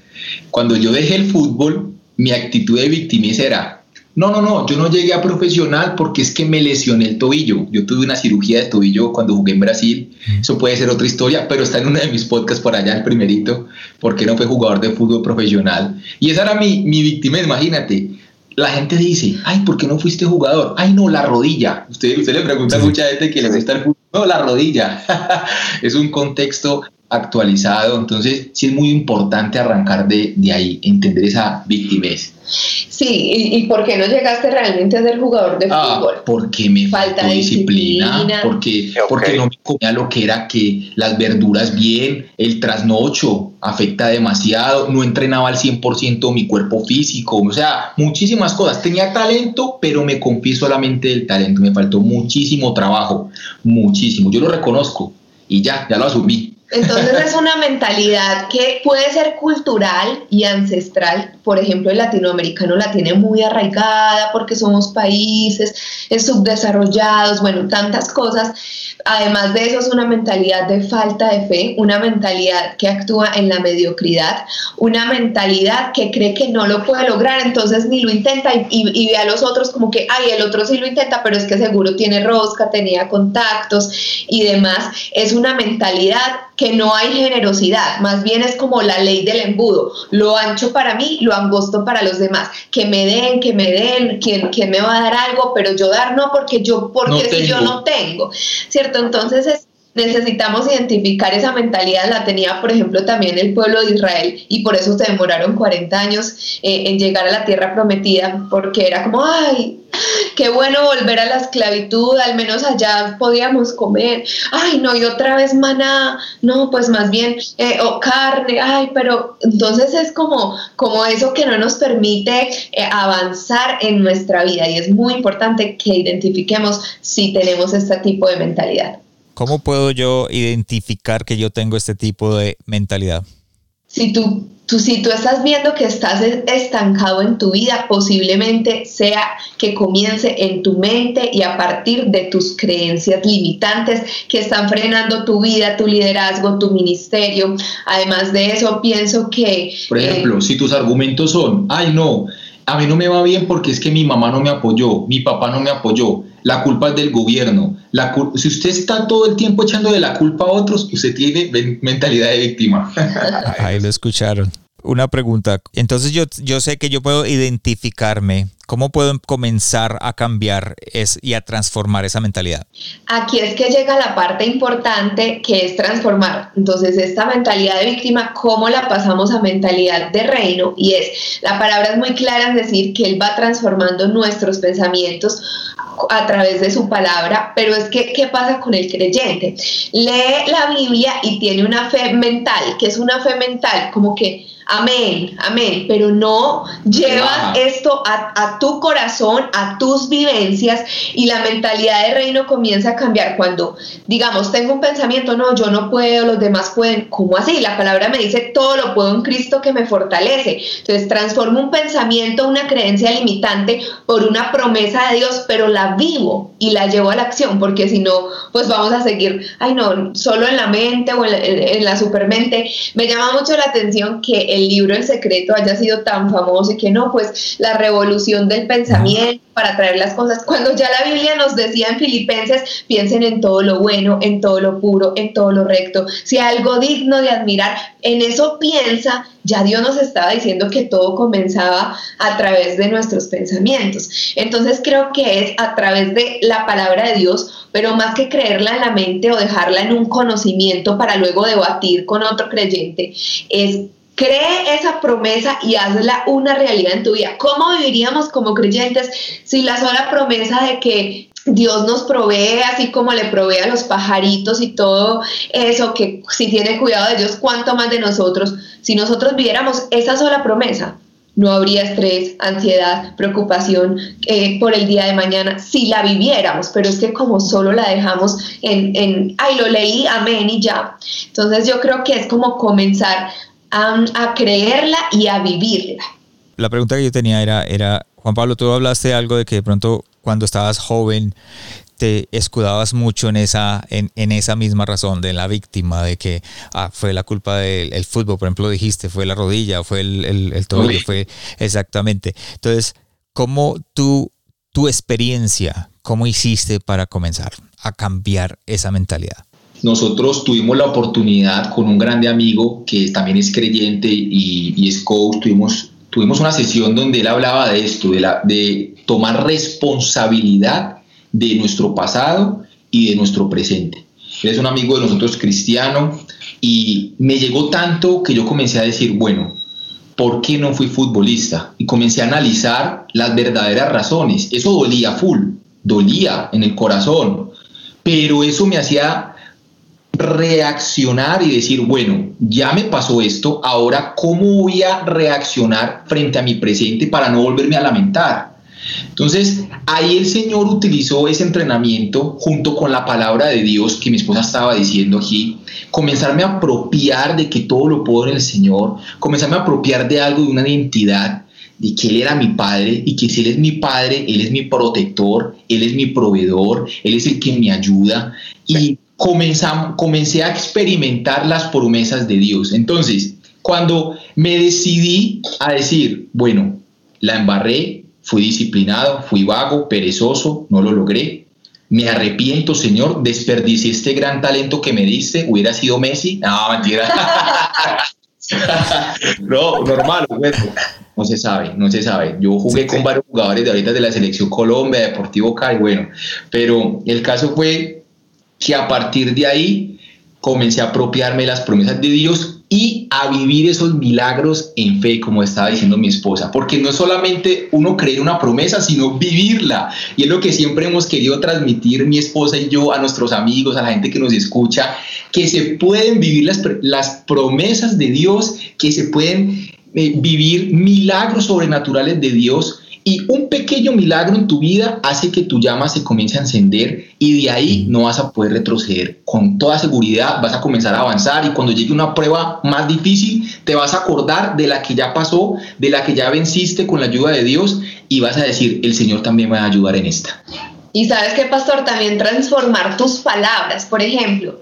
Cuando yo dejé el fútbol, mi actitud de victimiza era, no, no, no, yo no llegué a profesional porque es que me lesioné el tobillo. Yo tuve una cirugía de tobillo cuando jugué en Brasil. Eso puede ser otra historia, pero está en uno de mis podcasts por allá, el primerito, porque no fue jugador de fútbol profesional. Y esa era mi, mi víctima, imagínate. La gente dice, ay, ¿por qué no fuiste jugador? Ay, no, la rodilla. Usted, usted le pregunta a mucha gente que le gusta el fútbol. No, la rodilla. es un contexto actualizado. Entonces, sí es muy importante arrancar de, de ahí, entender esa victimez. Sí, ¿Y, por qué no llegaste realmente a ser jugador de ah, fútbol? Porque me falta disciplina, porque, porque no me comía lo que era que las verduras bien, el trasnocho afecta demasiado, no entrenaba al 100% mi cuerpo físico, o sea, muchísimas cosas. Tenía talento, pero me confié solamente del talento, me faltó muchísimo trabajo, muchísimo. Yo lo reconozco y ya, ya lo asumí. Entonces es una mentalidad que puede ser cultural y ancestral. Por ejemplo, el latinoamericano la tiene muy arraigada porque somos países subdesarrollados, bueno, tantas cosas. Además de eso es una mentalidad de falta de fe, una mentalidad que actúa en la mediocridad, una mentalidad que cree que no lo puede lograr, entonces ni lo intenta y, ve a los otros como que, ay, el otro sí lo intenta, pero es que seguro tiene rosca, tenía contactos y demás. Es una mentalidad que no hay generosidad, más bien es como la ley del embudo, lo ancho para mí, lo angosto para los demás, que me den, que me den, quien, me va a dar algo, pero yo dar no porque yo, porque si yo no tengo, ¿cierto? Entonces necesitamos identificar esa mentalidad, la tenía por ejemplo también el pueblo de Israel y por eso se demoraron 40 años eh, en llegar a la tierra prometida, porque era como, ay, qué bueno volver a la esclavitud, al menos allá podíamos comer, ay, no, y otra vez maná, no, pues más bien, eh, o carne, ay, pero entonces es como, como eso que no nos permite eh, avanzar en nuestra vida y es muy importante que identifiquemos si tenemos este tipo de mentalidad. ¿Cómo puedo yo identificar que yo tengo este tipo de mentalidad? Si tú, tú, si tú estás viendo que estás estancado en tu vida, posiblemente sea que comience en tu mente y a partir de tus creencias limitantes que están frenando tu vida, tu liderazgo, tu ministerio. Además de eso, pienso que... Por ejemplo, eh, si tus argumentos son, ay no, a mí no me va bien porque es que mi mamá no me apoyó, mi papá no me apoyó, la culpa es del gobierno. La si usted está todo el tiempo echando de la culpa a otros, usted tiene mentalidad de víctima. Ahí lo escucharon. Una pregunta. Entonces yo, yo sé que yo puedo identificarme ¿Cómo puedo comenzar a cambiar y a transformar esa mentalidad? Aquí es que llega la parte importante que es transformar. Entonces, esta mentalidad de víctima, ¿cómo la pasamos a mentalidad de reino? Y es, la palabra es muy clara en decir que Él va transformando nuestros pensamientos a través de su palabra, pero es que, ¿qué pasa con el creyente? Lee la Biblia y tiene una fe mental, que es una fe mental, como que Amén, amén, pero no llevas esto a, a tu corazón, a tus vivencias y la mentalidad de reino comienza a cambiar cuando, digamos, tengo un pensamiento, no, yo no puedo, los demás pueden, ¿cómo así? La palabra me dice, todo lo puedo en Cristo que me fortalece. Entonces transformo un pensamiento, una creencia limitante por una promesa de Dios, pero la vivo y la llevo a la acción, porque si no, pues vamos a seguir, ay no, solo en la mente o en la, en la supermente. Me llama mucho la atención que el libro El Secreto haya sido tan famoso y que no, pues la revolución del pensamiento para traer las cosas. Cuando ya la Biblia nos decía en Filipenses, piensen en todo lo bueno, en todo lo puro, en todo lo recto. Si algo digno de admirar, en eso piensa, ya Dios nos estaba diciendo que todo comenzaba a través de nuestros pensamientos. Entonces creo que es a través de la palabra de Dios, pero más que creerla en la mente o dejarla en un conocimiento para luego debatir con otro creyente, es Cree esa promesa y hazla una realidad en tu vida. ¿Cómo viviríamos como creyentes si la sola promesa de que Dios nos provee así como le provee a los pajaritos y todo eso, que si tiene cuidado de Dios, cuánto más de nosotros? Si nosotros viviéramos esa sola promesa, no habría estrés, ansiedad, preocupación eh, por el día de mañana si la viviéramos, pero es que como solo la dejamos en, en, ay, lo leí, amén y ya. Entonces yo creo que es como comenzar a, creerla y a vivirla. La pregunta que yo tenía era, era, Juan Pablo, tú hablaste algo de que de pronto cuando estabas joven te escudabas mucho en esa, en, en, esa misma razón de la víctima, de que ah, fue la culpa del fútbol, por ejemplo, dijiste, fue la rodilla, fue el, el, el tobillo, fue exactamente. Entonces, ¿cómo tú, tu experiencia, cómo hiciste para comenzar a cambiar esa mentalidad? Nosotros tuvimos la oportunidad con un grande amigo que también es creyente y, es coach, tuvimos, tuvimos una sesión donde él hablaba de esto, de, la, de tomar responsabilidad de nuestro pasado y de nuestro presente. Él es un amigo de nosotros cristiano y me llegó tanto que yo comencé a decir, bueno, ¿por qué no fui futbolista? Y comencé a analizar las verdaderas razones. Eso dolía full, dolía en el corazón, pero eso me hacía reaccionar y decir, bueno, ya me pasó esto, ahora cómo voy a reaccionar frente a mi presente para no volverme a lamentar. Entonces, ahí el Señor utilizó ese entrenamiento junto con la palabra de Dios que mi esposa estaba diciendo aquí, comenzarme a apropiar de que todo lo puedo en el Señor, comenzarme a apropiar de algo, de una identidad, de que Él era mi padre y que si Él es mi padre, Él es mi protector, Él es mi proveedor, Él es el que me ayuda. Y comencé a experimentar las promesas de Dios. Entonces, cuando me decidí a decir, bueno, la embarré, fui disciplinado, fui vago, perezoso, no lo logré, me arrepiento, Señor, desperdicié este gran talento que me diste, hubiera sido Messi. No, mentira. no, normal, no se sabe, no se sabe. Yo jugué con varios jugadores de ahorita de la selección Colombia, Deportivo Cali, bueno, pero el caso fue que a partir de ahí comencé a apropiarme las promesas de Dios y a vivir esos milagros en fe, como estaba diciendo mi esposa, porque no es solamente uno creer una promesa, sino vivirla. Y es lo que siempre hemos querido transmitir mi esposa y yo a nuestros amigos, a la gente que nos escucha, que se pueden vivir las, las promesas de Dios, que se pueden eh, vivir milagros sobrenaturales de Dios y un pequeño milagro en tu vida hace que tu llama se comience a encender y de ahí no vas a poder retroceder. Con toda seguridad vas a comenzar a avanzar y cuando llegue una prueba más difícil te vas a acordar de la que ya pasó, de la que ya venciste con la ayuda de Dios y vas a decir, el Señor también me va a ayudar en esta. Y sabes qué, pastor, también transformar tus palabras. Por ejemplo,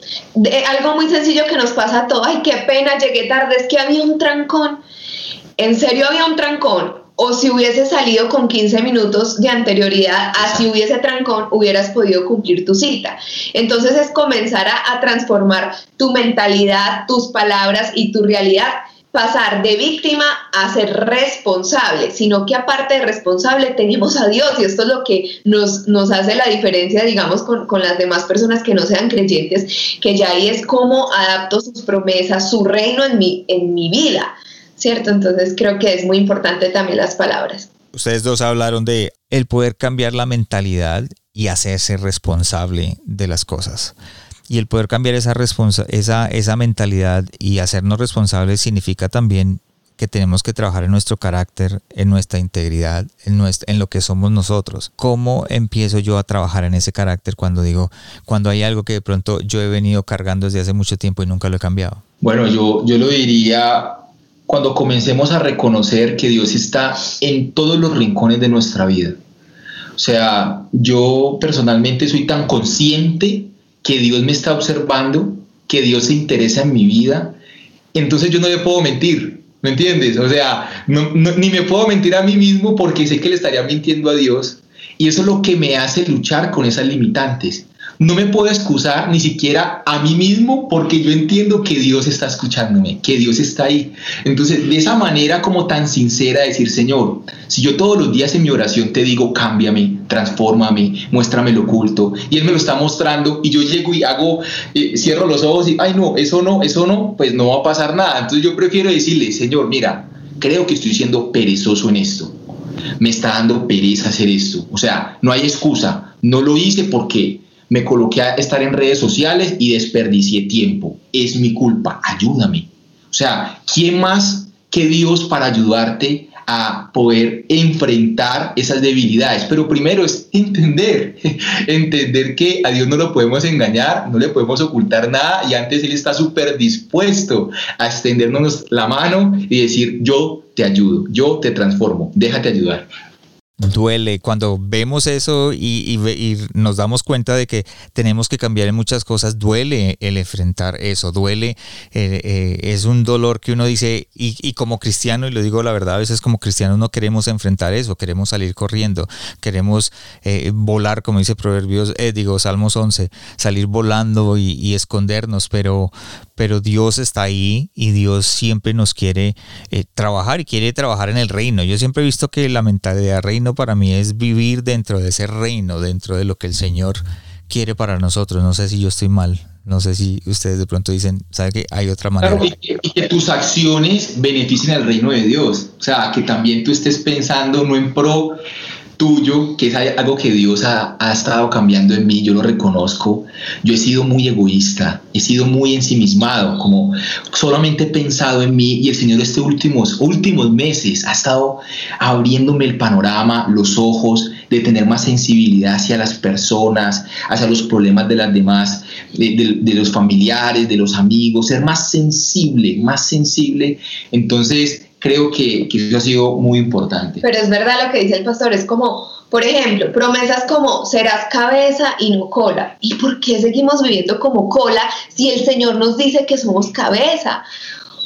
algo muy sencillo que nos pasa a todos, ay, qué pena, llegué tarde, es que había un trancón. En serio había un trancón o si hubiese salido con 15 minutos de anterioridad, así hubiese trancón, hubieras podido cumplir tu cita. Entonces es comenzar a, transformar tu mentalidad, tus palabras y tu realidad pasar de víctima a ser responsable, sino que aparte de responsable tenemos a Dios y esto es lo que nos, nos hace la diferencia, digamos, con, con, las demás personas que no sean creyentes, que ya ahí es como adapto sus promesas, su reino en mi, en mi vida. ¿Cierto? Entonces creo que es muy importante también las palabras. Ustedes dos hablaron de el poder cambiar la mentalidad y hacerse responsable de las cosas. Y el poder cambiar esa, esa, esa mentalidad y hacernos responsables significa también que tenemos que trabajar en nuestro carácter, en nuestra integridad, en, nuestra, en lo que somos nosotros. ¿Cómo empiezo yo a trabajar en ese carácter cuando digo, cuando hay algo que de pronto yo he venido cargando desde hace mucho tiempo y nunca lo he cambiado? Bueno, yo, yo lo diría cuando comencemos a reconocer que Dios está en todos los rincones de nuestra vida. O sea, yo personalmente soy tan consciente que Dios me está observando, que Dios se interesa en mi vida, entonces yo no le puedo mentir, ¿me entiendes? O sea, ni me puedo mentir a mí mismo porque sé que le estaría mintiendo a Dios. Y eso es lo que me hace luchar con esas limitantes no me puedo excusar ni siquiera a mí mismo porque yo entiendo que Dios está escuchándome, que Dios está ahí. Entonces, de esa manera como tan sincera decir, Señor, si yo todos los días en mi oración te digo, cámbiame, transfórmame, muéstrame lo oculto, y Él me lo está mostrando y yo llego y hago, eh, cierro los ojos y, ay no, eso no, eso no, pues no va a pasar nada. Entonces yo prefiero decirle, Señor, mira, creo que estoy siendo perezoso en esto. Me está dando pereza hacer esto. O sea, no hay excusa. No lo hice porque me coloqué a estar en redes sociales y desperdicié tiempo. Es mi culpa, ayúdame. O sea, ¿quién más que Dios para ayudarte a poder enfrentar esas debilidades? Pero primero es entender, entender que a Dios no lo podemos engañar, no le podemos ocultar nada y antes Él está súper dispuesto a extendernos la mano y decir, yo te ayudo, yo te transformo, déjate ayudar duele. Cuando vemos eso y, nos damos cuenta de que tenemos que cambiar en muchas cosas duele el enfrentar eso duele eh, eh, es un dolor que uno dice y, como cristiano y lo digo la verdad a veces como cristianos no queremos enfrentar eso queremos salir corriendo queremos eh, volar como dice proverbios digo salmos 11 salir volando y, escondernos pero pero Dios está ahí y Dios siempre nos quiere trabajar y quiere trabajar en el reino yo siempre he visto que la mentalidad reino para mí es vivir dentro de ese reino, dentro de lo que el Señor quiere para nosotros. No sé si yo estoy mal. No sé si ustedes de pronto dicen, ¿sabe que hay otra manera? y, que, tus acciones beneficien al reino de Dios. O sea, que también tú estés pensando no en pro tuyo, que es algo que Dios ha, ha, estado cambiando en mí, yo lo reconozco. Yo he sido muy egoísta, he sido muy ensimismado, como solamente he pensado en mí y el Señor estos últimos, últimos meses ha estado abriéndome el panorama, los ojos, de tener más sensibilidad hacia las personas, hacia los problemas de las demás, de, de los familiares, de los amigos, ser más sensible, más sensible. Entonces, creo que, que, eso ha sido muy importante. Pero es verdad lo que dice el pastor, es como, por ejemplo, promesas como serás cabeza y no cola. ¿Y por qué seguimos viviendo como cola si el Señor nos dice que somos cabeza?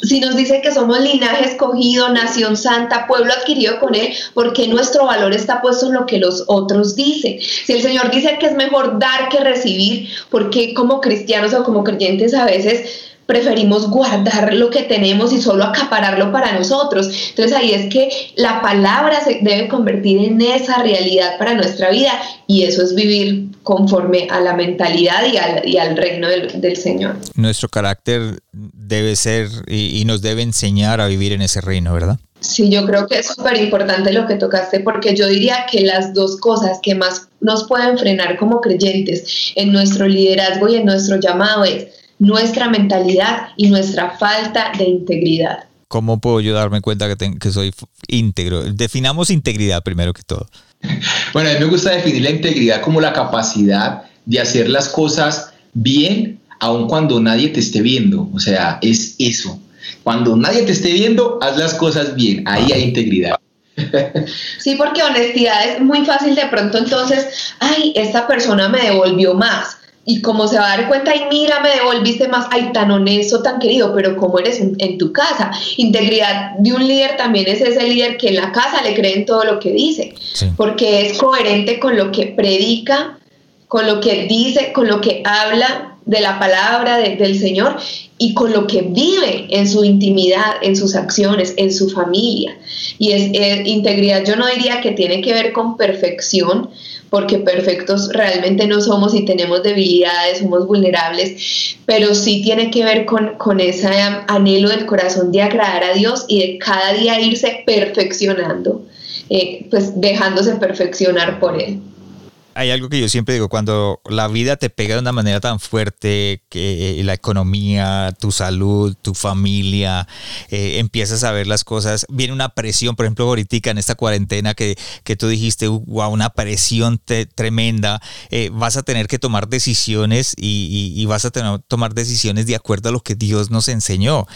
Si nos dice que somos linaje escogido, nación santa, pueblo adquirido con Él, ¿por qué nuestro valor está puesto en lo que los otros dicen? Si el Señor dice que es mejor dar que recibir, ¿por qué como cristianos o como creyentes a veces preferimos guardar lo que tenemos y solo acapararlo para nosotros. Entonces ahí es que la palabra se debe convertir en esa realidad para nuestra vida y eso es vivir conforme a la mentalidad y al, reino del, Señor. Nuestro carácter debe ser y, y nos debe enseñar a vivir en ese reino, ¿verdad? Sí, yo creo que es súper importante lo que tocaste porque yo diría que las dos cosas que más nos pueden frenar como creyentes en nuestro liderazgo y en nuestro llamado es nuestra mentalidad y nuestra falta de integridad. ¿Cómo puedo yo darme cuenta que, que soy íntegro? Definamos integridad primero que todo. Bueno, a mí me gusta definir la integridad como la capacidad de hacer las cosas bien aun cuando nadie te esté viendo. O sea, es eso. Cuando nadie te esté viendo, haz las cosas bien. Ahí hay integridad. Sí, porque honestidad es muy fácil de pronto entonces, ay, esta persona me devolvió más y como se va a dar cuenta, y mira, me devolviste más, ay, tan honesto, tan querido, pero como eres en, tu casa. Integridad de un líder también es ese líder que en la casa le cree en todo lo que dice, porque es coherente con lo que predica, con lo que dice, con lo que habla de la palabra del Señor y con lo que vive en su intimidad, en sus acciones, en su familia. Y es, es integridad, yo no diría que tiene que ver con perfección, porque perfectos realmente no somos y tenemos debilidades, somos vulnerables, pero sí tiene que ver con, con ese anhelo del corazón de agradar a Dios y de cada día irse perfeccionando, eh, pues dejándose perfeccionar por Él. Hay algo que yo siempre digo, cuando la vida te pega de una manera tan fuerte, que la economía, tu salud, tu familia, eh, empiezas a ver las cosas, viene una presión, por ejemplo, ahorita en esta cuarentena que, que tú dijiste, wow, una presión tremenda, eh, vas a tener que tomar decisiones y, y vas a tener, tomar decisiones de acuerdo a lo que Dios nos enseñó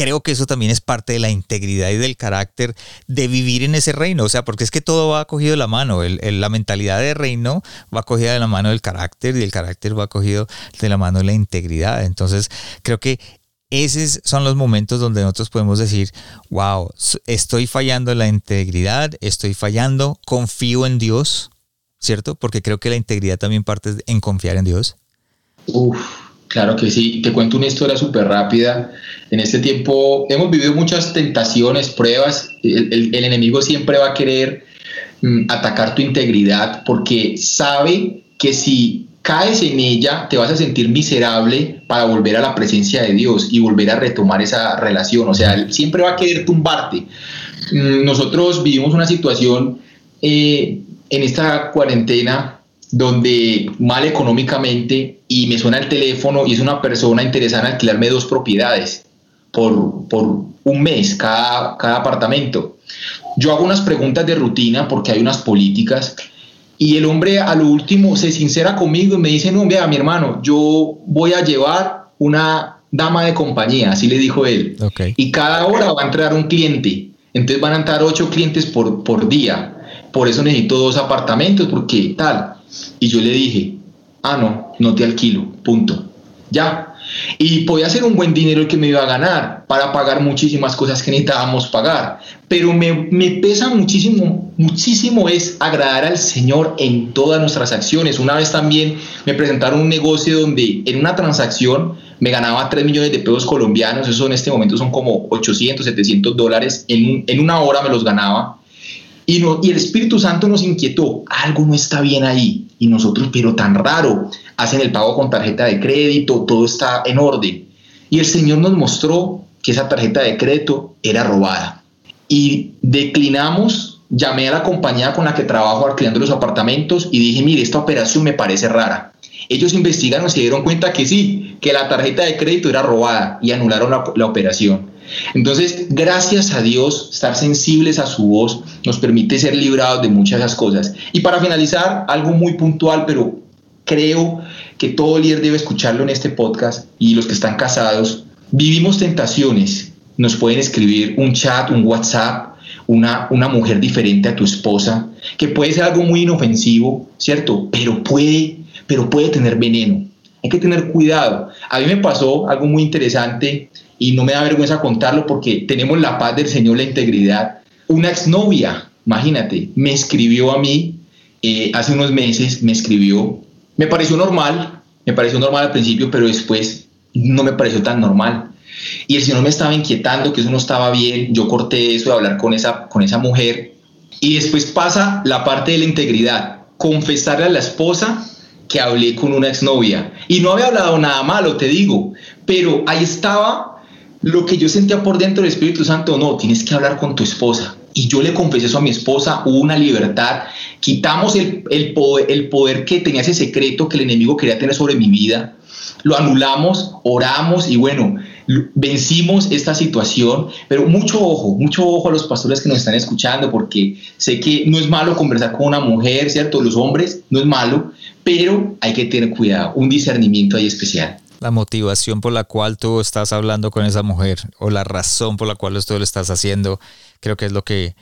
creo que eso también es parte de la integridad y del carácter de vivir en ese reino. O sea, porque es que todo va cogido de la mano. la mentalidad de reino va cogida de la mano del carácter y el carácter va cogido de la mano de la integridad. Entonces, creo que esos son los momentos donde nosotros podemos decir, wow, estoy fallando en la integridad, estoy fallando, confío en Dios, ¿cierto? Porque creo que la integridad también parte en confiar en Dios. Uf, Claro que sí, te cuento una historia súper rápida. En este tiempo hemos vivido muchas tentaciones, pruebas. El, enemigo siempre va a querer mm, atacar tu integridad porque sabe que si caes en ella te vas a sentir miserable para volver a la presencia de Dios y volver a retomar esa relación. O sea, él siempre va a querer tumbarte. Mm, nosotros vivimos una situación eh, en esta cuarentena donde mal económicamente y me suena el teléfono y es una persona interesada en alquilarme dos propiedades por, por un mes cada, cada apartamento. Yo hago unas preguntas de rutina porque hay unas políticas y el hombre a lo último se sincera conmigo y me dice, no, vea mi hermano, yo voy a llevar una dama de compañía, así le dijo él. Y cada hora va a entrar un cliente. Entonces van a entrar ocho clientes por, por día. Por eso necesito dos apartamentos, porque tal. Y yo le dije, ah, no, no te alquilo, punto. Ya. Y podía ser un buen dinero el que me iba a ganar para pagar muchísimas cosas que necesitábamos pagar. Pero me, me pesa muchísimo, muchísimo es agradar al Señor en todas nuestras acciones. Una vez también me presentaron un negocio donde en una transacción me ganaba 3 millones de pesos colombianos, eso en este momento son como 800, 700 dólares, en, en una hora me los ganaba y, y el Espíritu Santo nos inquietó, algo no está bien ahí. Y nosotros, pero tan raro, hacen el pago con tarjeta de crédito, todo está en orden. Y el Señor nos mostró que esa tarjeta de crédito era robada. Y declinamos, llamé a la compañía con la que trabajo alquilando los apartamentos y dije, mire, esta operación me parece rara. Ellos investigaron y se dieron cuenta que sí, que la tarjeta de crédito era robada y anularon la, la operación. Entonces, gracias a Dios, estar sensibles a su voz nos permite ser librados de muchas de esas cosas. Y para finalizar, algo muy puntual, pero creo que todo líder debe escucharlo en este podcast y los que están casados, vivimos tentaciones. Nos pueden escribir un chat, un WhatsApp, una, una mujer diferente a tu esposa, que puede ser algo muy inofensivo, ¿cierto? Pero puede, pero puede tener veneno. Hay que tener cuidado. A mí me pasó algo muy interesante y no me da vergüenza contarlo porque tenemos la paz del Señor, la integridad. Una exnovia, imagínate, me escribió a mí eh, hace unos meses, me escribió, me pareció normal, me pareció normal al principio, pero después no me pareció tan normal. Y el Señor me estaba inquietando, que eso no estaba bien, yo corté eso de hablar con esa, con esa mujer. Y después pasa la parte de la integridad, confesarle a la esposa que hablé con una exnovia. Y no había hablado nada malo, te digo, pero ahí estaba lo que yo sentía por dentro del Espíritu Santo, no, tienes que hablar con tu esposa. Y yo le confesé eso a mi esposa, hubo una libertad, quitamos el, el, poder, el poder que tenía ese secreto que el enemigo quería tener sobre mi vida, lo anulamos, oramos y bueno, vencimos esta situación, pero mucho ojo, mucho ojo a los pastores que nos están escuchando, porque sé que no es malo conversar con una mujer, ¿cierto? Los hombres, no es malo, pero hay que tener cuidado, un discernimiento ahí especial la motivación por la cual tú estás hablando con esa mujer o la razón por la cual esto lo estás haciendo, creo que es lo que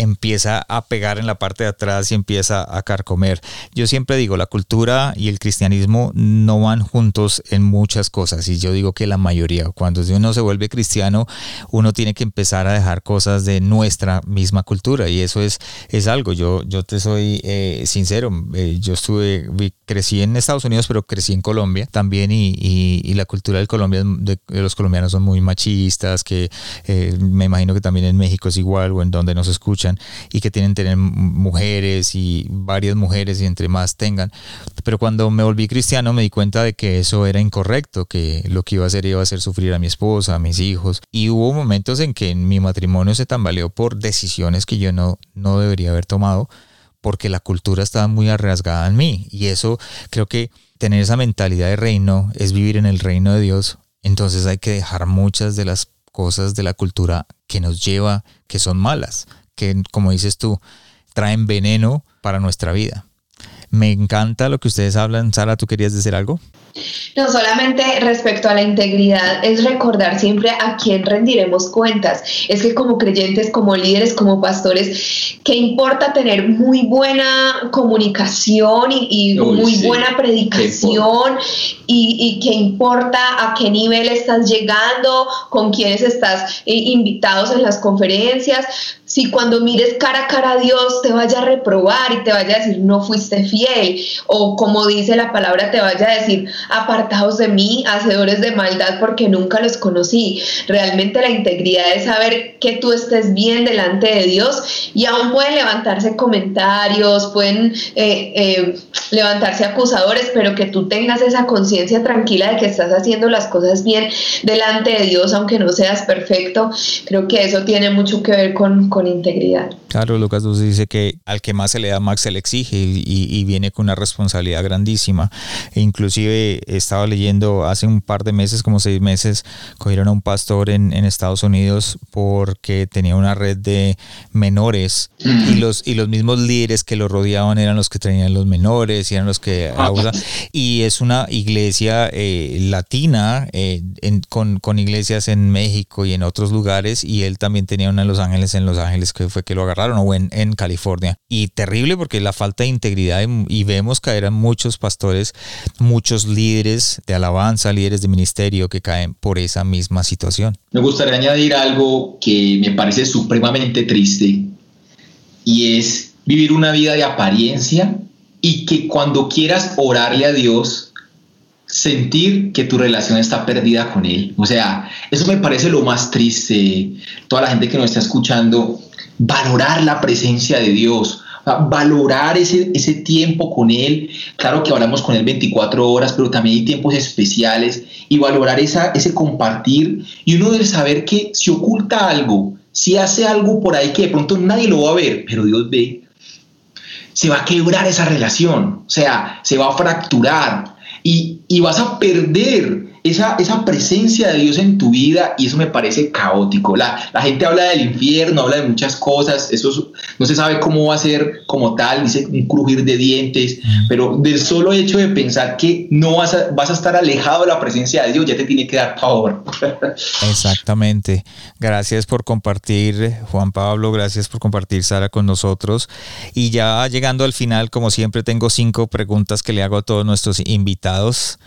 empieza a pegar en la parte de atrás y empieza a carcomer. Yo siempre digo, la cultura y el cristianismo no van juntos en muchas cosas y yo digo que la mayoría, cuando uno se vuelve cristiano, uno tiene que empezar a dejar cosas de nuestra misma cultura y eso es, es algo. Yo, yo te soy eh, sincero, eh, yo estuve, crecí en Estados Unidos, pero crecí en Colombia también y, y, la cultura del Colombia, de, los colombianos son muy machistas, que eh, me imagino que también en México es igual o en donde nos escuchan y que tienen tener mujeres y varias mujeres y entre más tengan. Pero cuando me volví cristiano me di cuenta de que eso era incorrecto, que lo que iba a hacer iba a hacer sufrir a mi esposa, a mis hijos. Y hubo momentos en que mi matrimonio se tambaleó por decisiones que yo no, no debería haber tomado porque la cultura estaba muy arrasgada en mí. Y eso creo que tener esa mentalidad de reino es vivir en el reino de Dios. Entonces hay que dejar muchas de las cosas de la cultura que nos lleva, que son malas, que como dices tú, traen veneno para nuestra vida. Me encanta lo que ustedes hablan. Sara, ¿tú querías decir algo? No, solamente respecto a la integridad es recordar siempre a quién rendiremos cuentas. Es que como creyentes, como líderes, como pastores, ¿qué importa tener muy buena comunicación y, muy buena predicación? Y, qué importa a qué nivel estás llegando, con quiénes estás eh, invitados en las conferencias? Si cuando mires cara a cara a Dios te vaya a reprobar y te vaya a decir no fuiste fiel, o como dice la palabra, te vaya a decir apartados de mí, hacedores de maldad, porque nunca los conocí. Realmente la integridad es saber que tú estés bien delante de Dios y aún pueden levantarse comentarios, pueden eh, eh, levantarse acusadores, pero que tú tengas esa conciencia tranquila de que estás haciendo las cosas bien delante de Dios, aunque no seas perfecto. Creo que eso tiene mucho que ver con integridad. Claro, Lucas dice que al que más se le da, más se le exige y, y viene con una responsabilidad grandísima. E inclusive estaba leyendo hace un par de meses, como seis meses, cogieron a un pastor en, Estados Unidos porque tenía una red de menores y los, y los mismos líderes que lo rodeaban eran los que tenían los menores y eran los que ah. Y es una iglesia eh, latina eh, con, con, iglesias en México y en otros lugares y él también tenía una en Los Ángeles, en Los Ángeles que fue que lo agarraron o en, California. Y terrible porque la falta de integridad y, y vemos caer a muchos pastores, muchos líderes de alabanza, líderes de ministerio que caen por esa misma situación. Me gustaría añadir algo que me parece supremamente triste y es vivir una vida de apariencia y que cuando quieras orarle a Dios, sentir que tu relación está perdida con Él. O sea, eso me parece lo más triste. Toda la gente que nos está escuchando, valorar la presencia de Dios, valorar ese, ese tiempo con Él. Claro que hablamos con Él 24 horas, pero también hay tiempos especiales y valorar esa, ese compartir y uno debe saber que si oculta algo, si hace algo por ahí que de pronto nadie lo va a ver, pero Dios ve, se va a quebrar esa relación, o sea, se va a fracturar y, y vas a perder esa, esa presencia de Dios en tu vida y eso me parece caótico. La, la gente habla del infierno, habla de muchas cosas, eso no se sabe cómo va a ser como tal, dice un crujir de dientes, mm. pero del solo hecho de pensar que no vas a, vas a estar alejado de la presencia de Dios ya te tiene que dar pavor. Exactamente. Gracias por compartir, Juan Pablo, gracias por compartir, Sara, con nosotros. Y ya llegando al final, como siempre, tengo cinco preguntas que le hago a todos nuestros invitados.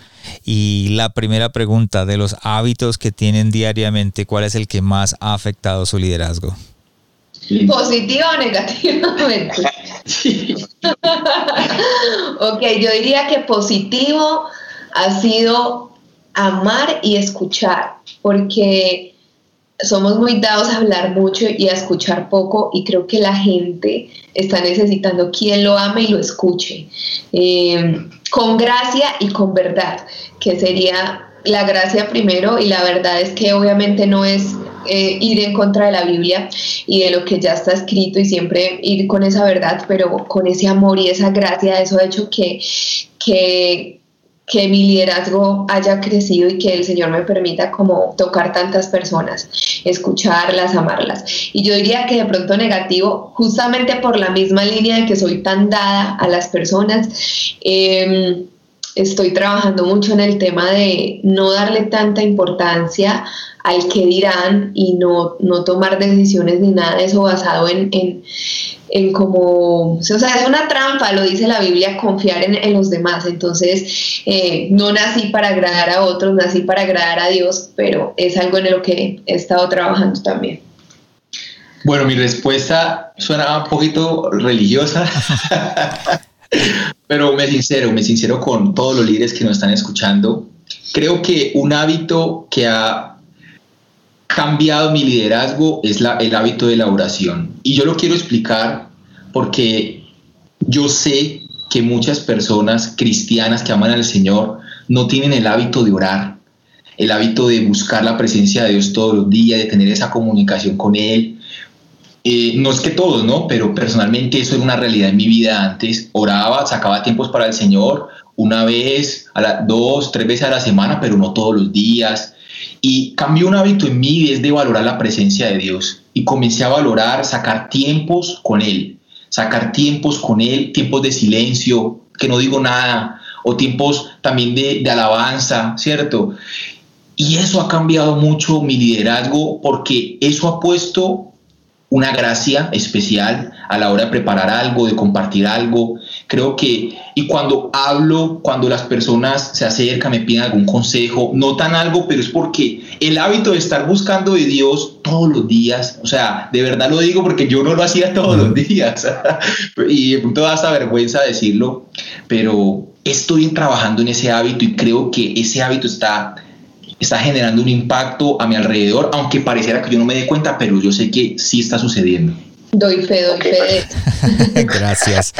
Y la primera pregunta de los hábitos que tienen diariamente, ¿cuál es el que más ha afectado su liderazgo? ¿Positivo o negativamente? ok, yo diría que positivo ha sido amar y escuchar, porque somos muy dados a hablar mucho y a escuchar poco y creo que la gente está necesitando quien lo ame y lo escuche. Eh, con gracia y con verdad, que sería la gracia primero y la verdad es que obviamente no es eh, ir en contra de la Biblia y de lo que ya está escrito y siempre ir con esa verdad, pero con ese amor y esa gracia, eso ha hecho que, que, que mi liderazgo haya crecido y que el Señor me permita como tocar tantas personas, escucharlas, amarlas. Y yo diría que de pronto negativo, justamente por la misma línea de que soy tan dada a las personas, eh, estoy trabajando mucho en el tema de no darle tanta importancia al que dirán y no, no tomar decisiones ni nada de eso basado en, en como, o sea, es una trampa, lo dice la Biblia, confiar en, los demás. Entonces, eh, no nací para agradar a otros, nací para agradar a Dios, pero es algo en lo que he estado trabajando también. Bueno, mi respuesta suena un poquito religiosa. Pero me sincero, me sincero con todos los líderes que nos están escuchando. Creo que un hábito que ha cambiado mi liderazgo es el hábito de la oración. Y yo lo quiero explicar porque yo sé que muchas personas cristianas que aman al Señor no tienen el hábito de orar, el hábito de buscar la presencia de Dios todos los días, de tener esa comunicación con Él. eh, no es que todos, ¿no? Pero personalmente eso era una realidad en mi vida antes. Oraba, sacaba tiempos para el Señor, una vez, a la, dos, tres veces a la semana, pero no todos los días. Y cambió un hábito en mí es de valorar la presencia de Dios. Y comencé a valorar, sacar tiempos con Él, sacar tiempos con Él, tiempos de silencio, que no digo nada, o tiempos también de alabanza, ¿cierto? Y eso ha cambiado mucho mi liderazgo porque eso ha puesto una gracia especial a la hora de preparar algo, de compartir algo. Creo que, y cuando hablo, cuando las personas se acercan, me piden algún consejo, notan algo, pero es porque el hábito de estar buscando de Dios todos los días, o sea, de verdad lo digo porque yo no lo hacía todos los días, y de punto da hasta vergüenza decirlo, pero estoy trabajando en ese hábito y creo que ese hábito está está generando un impacto a mi alrededor, aunque pareciera que yo no me dé cuenta, pero yo sé que sí está sucediendo. Doy fe, doy fe. Gracias.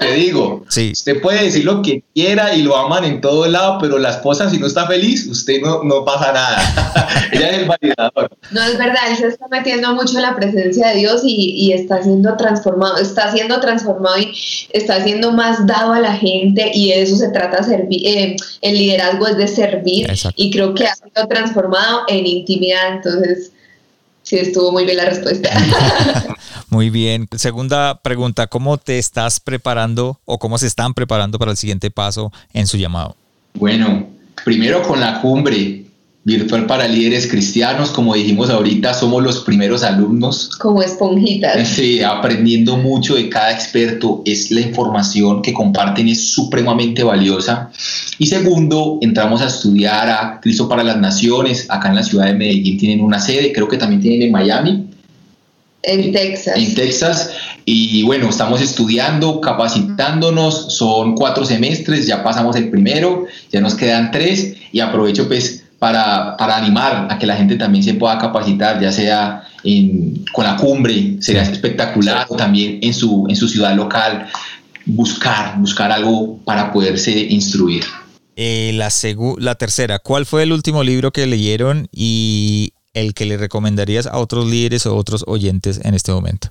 Te digo, sí. usted puede decir lo que quiera y lo aman en todo lado, pero la esposa si no está feliz, usted no, no pasa nada. Ella es el validador. No, es verdad, él se está metiendo mucho en la presencia de Dios y, y, está siendo transformado, está siendo transformado y está siendo más dado a la gente y de eso se trata servir. Eh, el liderazgo es de servir y creo que ha sido transformado en intimidad, entonces Sí, estuvo muy bien la respuesta. muy bien. Segunda pregunta, ¿cómo te estás preparando o cómo se están preparando para el siguiente paso en su llamado? Bueno, primero con la cumbre virtual para líderes cristianos, como dijimos ahorita, somos los primeros alumnos. Como esponjitas. Sí, aprendiendo mucho de cada experto, es la información que comparten es supremamente valiosa. Y segundo, entramos a estudiar a Cristo para las Naciones, acá en la ciudad de Medellín tienen una sede, creo que también tienen en Miami. En Texas. En Texas. Y bueno, estamos estudiando, capacitándonos, son cuatro semestres, ya pasamos el primero, ya nos quedan tres y aprovecho pues para, para, animar a que la gente también se pueda capacitar, ya sea en, con la cumbre, sería espectacular, o también en su, en su ciudad local, buscar, buscar algo para poderse instruir. Eh, la, la tercera, ¿cuál fue el último libro que leyeron y el que le recomendarías a otros líderes o otros oyentes en este momento?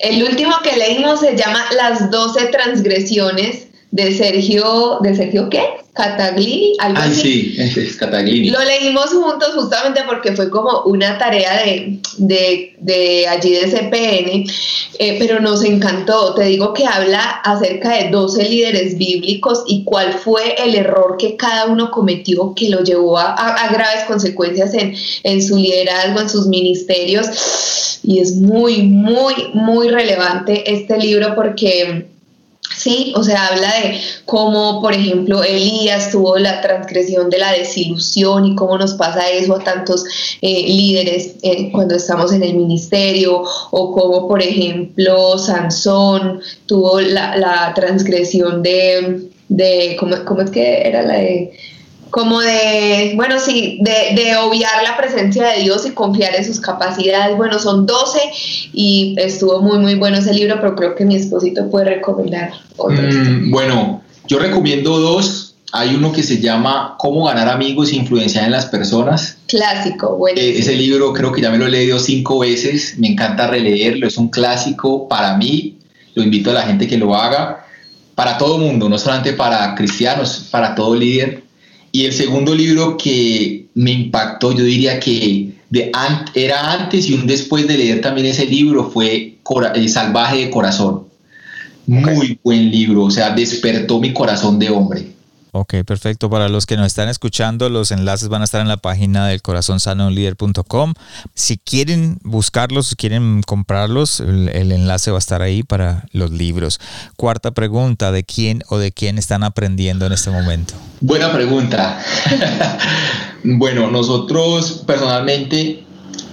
El último que leímos se llama Las 12 transgresiones de Sergio, ¿de Sergio qué? Cataglini, algo sí, es Cataglini. Lo leímos juntos justamente porque fue como una tarea de, de, de allí de CPN, eh, pero nos encantó. Te digo que habla acerca de 12 líderes bíblicos y cuál fue el error que cada uno cometió que lo llevó a, a, a graves consecuencias en, en su liderazgo, en sus ministerios. Y es muy, muy, muy relevante este libro porque Sí, o sea, habla de cómo, por ejemplo, Elías tuvo la transgresión de la desilusión y cómo nos pasa eso a tantos eh, líderes eh, cuando estamos en el ministerio, o cómo, por ejemplo, Sansón tuvo la, la transgresión de, de ¿cómo, ¿cómo, es que era la de como de, bueno, sí, de, de, obviar la presencia de Dios y confiar en sus capacidades. Bueno, son 12 y estuvo muy, muy bueno ese libro, pero creo que mi esposito puede recomendar otros. Mm, bueno, yo recomiendo dos. Hay uno que se llama Cómo ganar amigos e influenciar en las personas. Clásico, bueno. Eh, ese libro creo que ya me lo he leído cinco veces, me encanta releerlo, es un clásico para mí, lo invito a la gente que lo haga, para todo mundo, no solamente para cristianos, para todo líder y el segundo libro que me impactó, yo diría que de era antes y un después de leer también ese libro, fue El Salvaje de Corazón. Muy buen libro, o sea, despertó mi corazón de hombre. Ok, perfecto. Para los que nos están escuchando, los enlaces van a estar en la página del corazonsanounlider.com. Si quieren buscarlos, si quieren comprarlos, el, el, enlace va a estar ahí para los libros. Cuarta pregunta, ¿de quién o de quién están aprendiendo en este momento? Buena pregunta. bueno, nosotros personalmente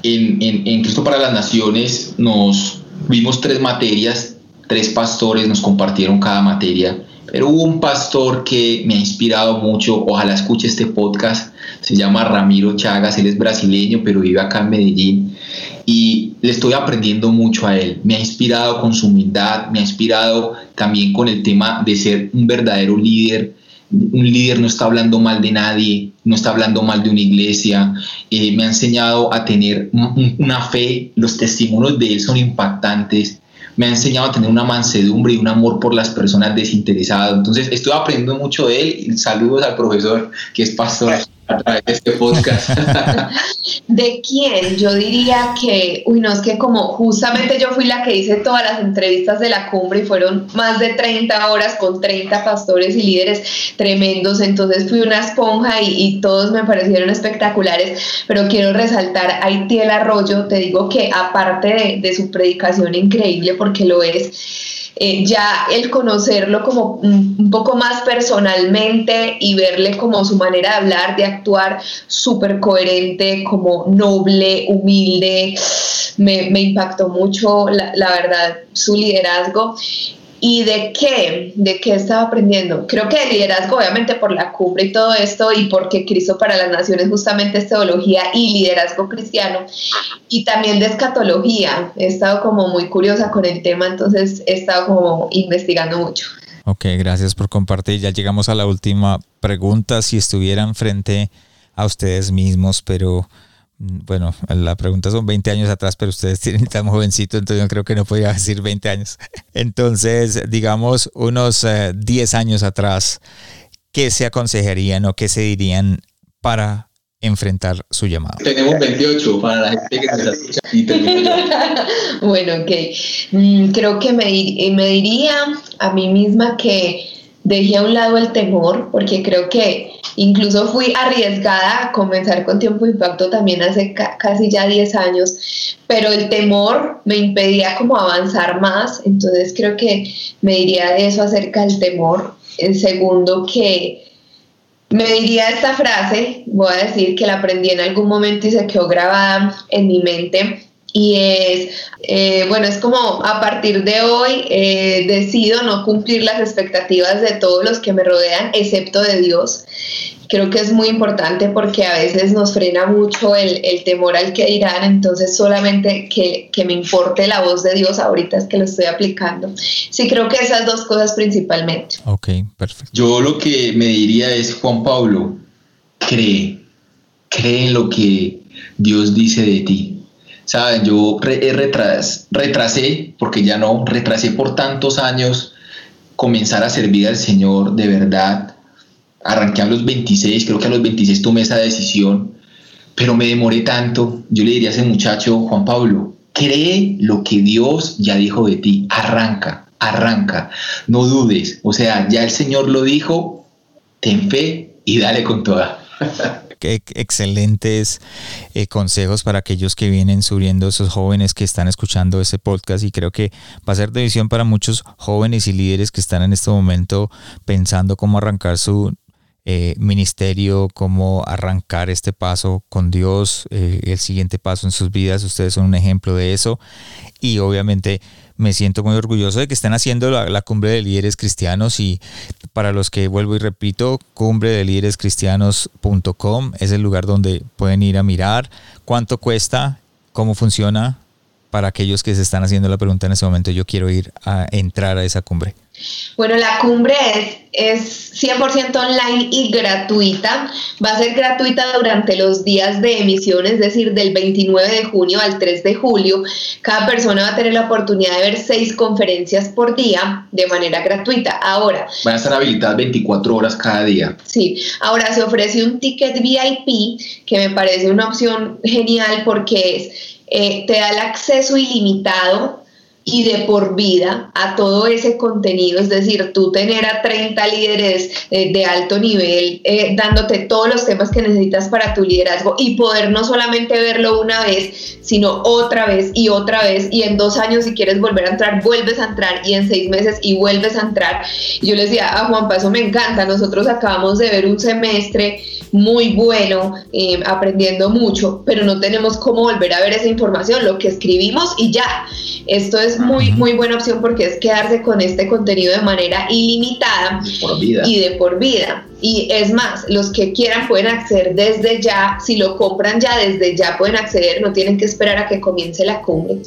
en, en, en Cristo para las Naciones nos vimos tres materias, tres pastores nos compartieron cada materia pero hubo un pastor que me ha inspirado mucho, ojalá escuche este podcast, se llama Ramiro Chagas, él es brasileño, pero vive acá en Medellín y le estoy aprendiendo mucho a él. Me ha inspirado con su humildad, me ha inspirado también con el tema de ser un verdadero líder. Un líder no está hablando mal de nadie, no está hablando mal de una iglesia, eh, me ha enseñado a tener una fe, los testimonios de él son impactantes, me ha enseñado a tener una mansedumbre y un amor por las personas desinteresadas. Entonces, estoy aprendiendo mucho de él saludos al profesor que es pastor a través de este podcast. ¿De quién? Yo diría que, uy, no, es que como justamente yo fui la que hice todas las entrevistas de la cumbre y fueron más de 30 horas con 30 pastores y líderes tremendos, entonces fui una esponja y, todos me parecieron espectaculares, pero quiero resaltar a Itiel Arroyo, te digo que aparte de, de su predicación increíble, porque lo es, eh, ya el conocerlo como un, poco más personalmente y verle como su manera de hablar, de actuar súper coherente, como noble, humilde, me, impactó mucho, la, la verdad, su liderazgo. ¿Y de qué? ¿De qué estaba aprendiendo? Creo que de liderazgo, obviamente por la cumbre y todo esto, y porque Cristo para las Naciones justamente es teología y liderazgo cristiano, y también de escatología. He estado como muy curiosa con el tema, entonces he estado como investigando mucho. Ok, gracias por compartir. Ya llegamos a la última pregunta. Si estuvieran frente a ustedes mismos, pero bueno, la pregunta son 20 años atrás, pero ustedes tienen tan jovencito, entonces yo creo que no podía decir 20 años. Entonces, digamos, unos 10 eh, años atrás, ¿qué se aconsejarían o qué se dirían para enfrentar su llamado? Tenemos 28 para la gente que nos escucha. bueno, ok. Mm, creo que me, me diría a mí misma que dejé a un lado el temor, porque creo que incluso fui arriesgada a comenzar con Tiempo Impacto también hace casi ya 10 años, pero el temor me impedía como avanzar más, entonces creo que me diría de eso acerca del temor. El segundo que me diría esta frase, voy a decir que la aprendí en algún momento y se quedó grabada en mi mente, y es, eh, bueno, es como a partir de hoy eh, decido no cumplir las expectativas de todos los que me rodean, excepto de Dios. Creo que es muy importante porque a veces nos frena mucho el, temor al que dirán, entonces solamente que, que, me importe la voz de Dios ahorita es que lo estoy aplicando. Sí, creo que esas dos cosas principalmente. Ok, perfecto. Yo lo que me diría es, Juan Pablo, cree, cree en lo que Dios dice de ti Saben, yo retrasé, porque ya no, retrasé por tantos años comenzar a servir al Señor de verdad. Arranqué a los 26, creo que a los 26 tomé esa decisión, pero me demoré tanto. Yo le diría a ese muchacho, Juan Pablo, cree lo que Dios ya dijo de ti, arranca, arranca, no dudes. O sea, ya el Señor lo dijo, ten fe y dale con toda. excelentes eh, consejos para aquellos que vienen subiendo, esos jóvenes que están escuchando ese podcast y creo que va a ser de visión para muchos jóvenes y líderes que están en este momento pensando cómo arrancar su eh, ministerio, cómo arrancar este paso con Dios, eh, el siguiente paso en sus vidas. Ustedes son un ejemplo de eso y obviamente me siento muy orgulloso de que estén haciendo la, cumbre de líderes cristianos y para los que vuelvo y repito, cumbre de líderes cristianos.com es el lugar donde pueden ir a mirar cuánto cuesta, cómo funciona para aquellos que se están haciendo la pregunta en ese momento, yo quiero ir a entrar a esa cumbre. Bueno, la cumbre es, es 100% online y gratuita. Va a ser gratuita durante los días de emisión, es decir, del 29 de junio al 3 de julio. Cada persona va a tener la oportunidad de ver seis conferencias por día de manera gratuita. Ahora. Van a estar habilitadas 24 horas cada día. Sí, ahora se ofrece un ticket VIP que me parece una opción genial porque es, eh, te da el acceso ilimitado y de por vida a todo ese contenido, es decir, tú tener a 30 líderes eh, de alto nivel eh, dándote todos los temas que necesitas para tu liderazgo y poder no solamente verlo una vez, sino otra vez y otra vez y en dos años si quieres volver a entrar, vuelves a entrar y en seis meses y vuelves a entrar. yo le decía a Juan eso me encanta, nosotros acabamos de ver un semestre muy bueno, eh, aprendiendo mucho, pero no tenemos cómo volver a ver esa información, lo que escribimos y ya Esto es muy, muy buena opción porque es quedarse con este contenido de manera ilimitada por vida. y de por vida. Y es más, los que quieran pueden acceder desde ya, si lo compran ya desde ya pueden acceder, no tienen que esperar a que comience la cumbre.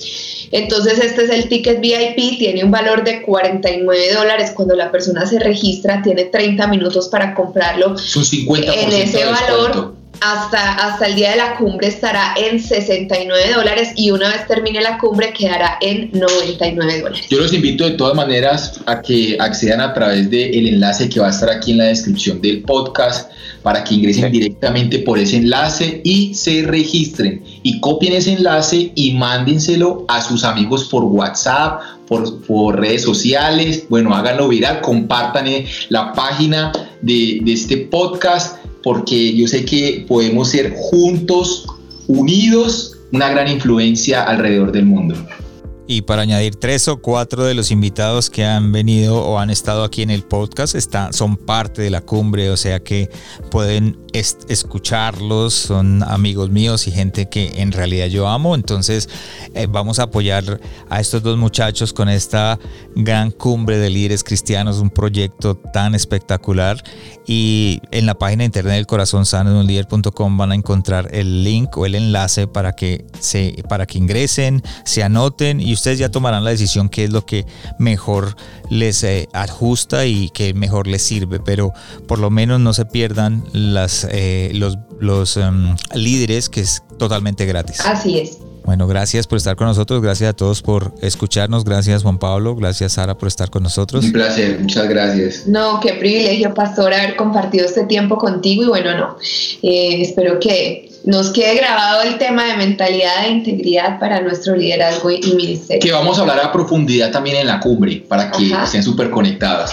Entonces este es el ticket VIP, tiene un valor de 49 dólares cuando la persona se registra, tiene 30 minutos para comprarlo. Son 50% en ese de valor. Hasta, hasta el día de la cumbre estará en 69 dólares y una vez termine la cumbre quedará en 99 dólares. Yo los invito de todas maneras a que accedan a través del enlace que va a estar aquí en la descripción del podcast para que ingresen directamente por ese enlace y se registren y copien ese enlace y mándenselo a sus amigos por WhatsApp, por, por redes sociales, bueno, háganlo viral, compartan eh, la página de, de este podcast porque yo sé que podemos ser juntos, unidos, una gran influencia alrededor del mundo. Y para añadir tres o cuatro de los invitados que han venido o han estado aquí en el podcast está, son parte de la cumbre, o sea que pueden escucharlos, son amigos míos y gente que en realidad yo amo. Entonces eh, vamos a apoyar a estos dos muchachos con esta gran cumbre de líderes cristianos, un proyecto tan espectacular. Y en la página de internet del corazón sano de un líder.com van a encontrar el link o el enlace para que, se, para que ingresen, se anoten y ustedes ya tomarán la decisión qué es lo que mejor les eh, ajusta y que mejor les sirve. Pero por lo menos no se pierdan las eh, los, los um, líderes, que es totalmente gratis. Así es. Bueno, gracias por estar con nosotros, gracias a todos por escucharnos, gracias Juan Pablo, gracias Sara por estar con nosotros. Un placer, muchas gracias. No, qué privilegio, pastor, haber compartido este tiempo contigo y bueno, no, eh, espero que nos quede grabado el tema de mentalidad e integridad para nuestro liderazgo y ministerio. Que vamos a hablar a profundidad también en la cumbre, para que Ajá. estén súper conectados.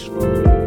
mais.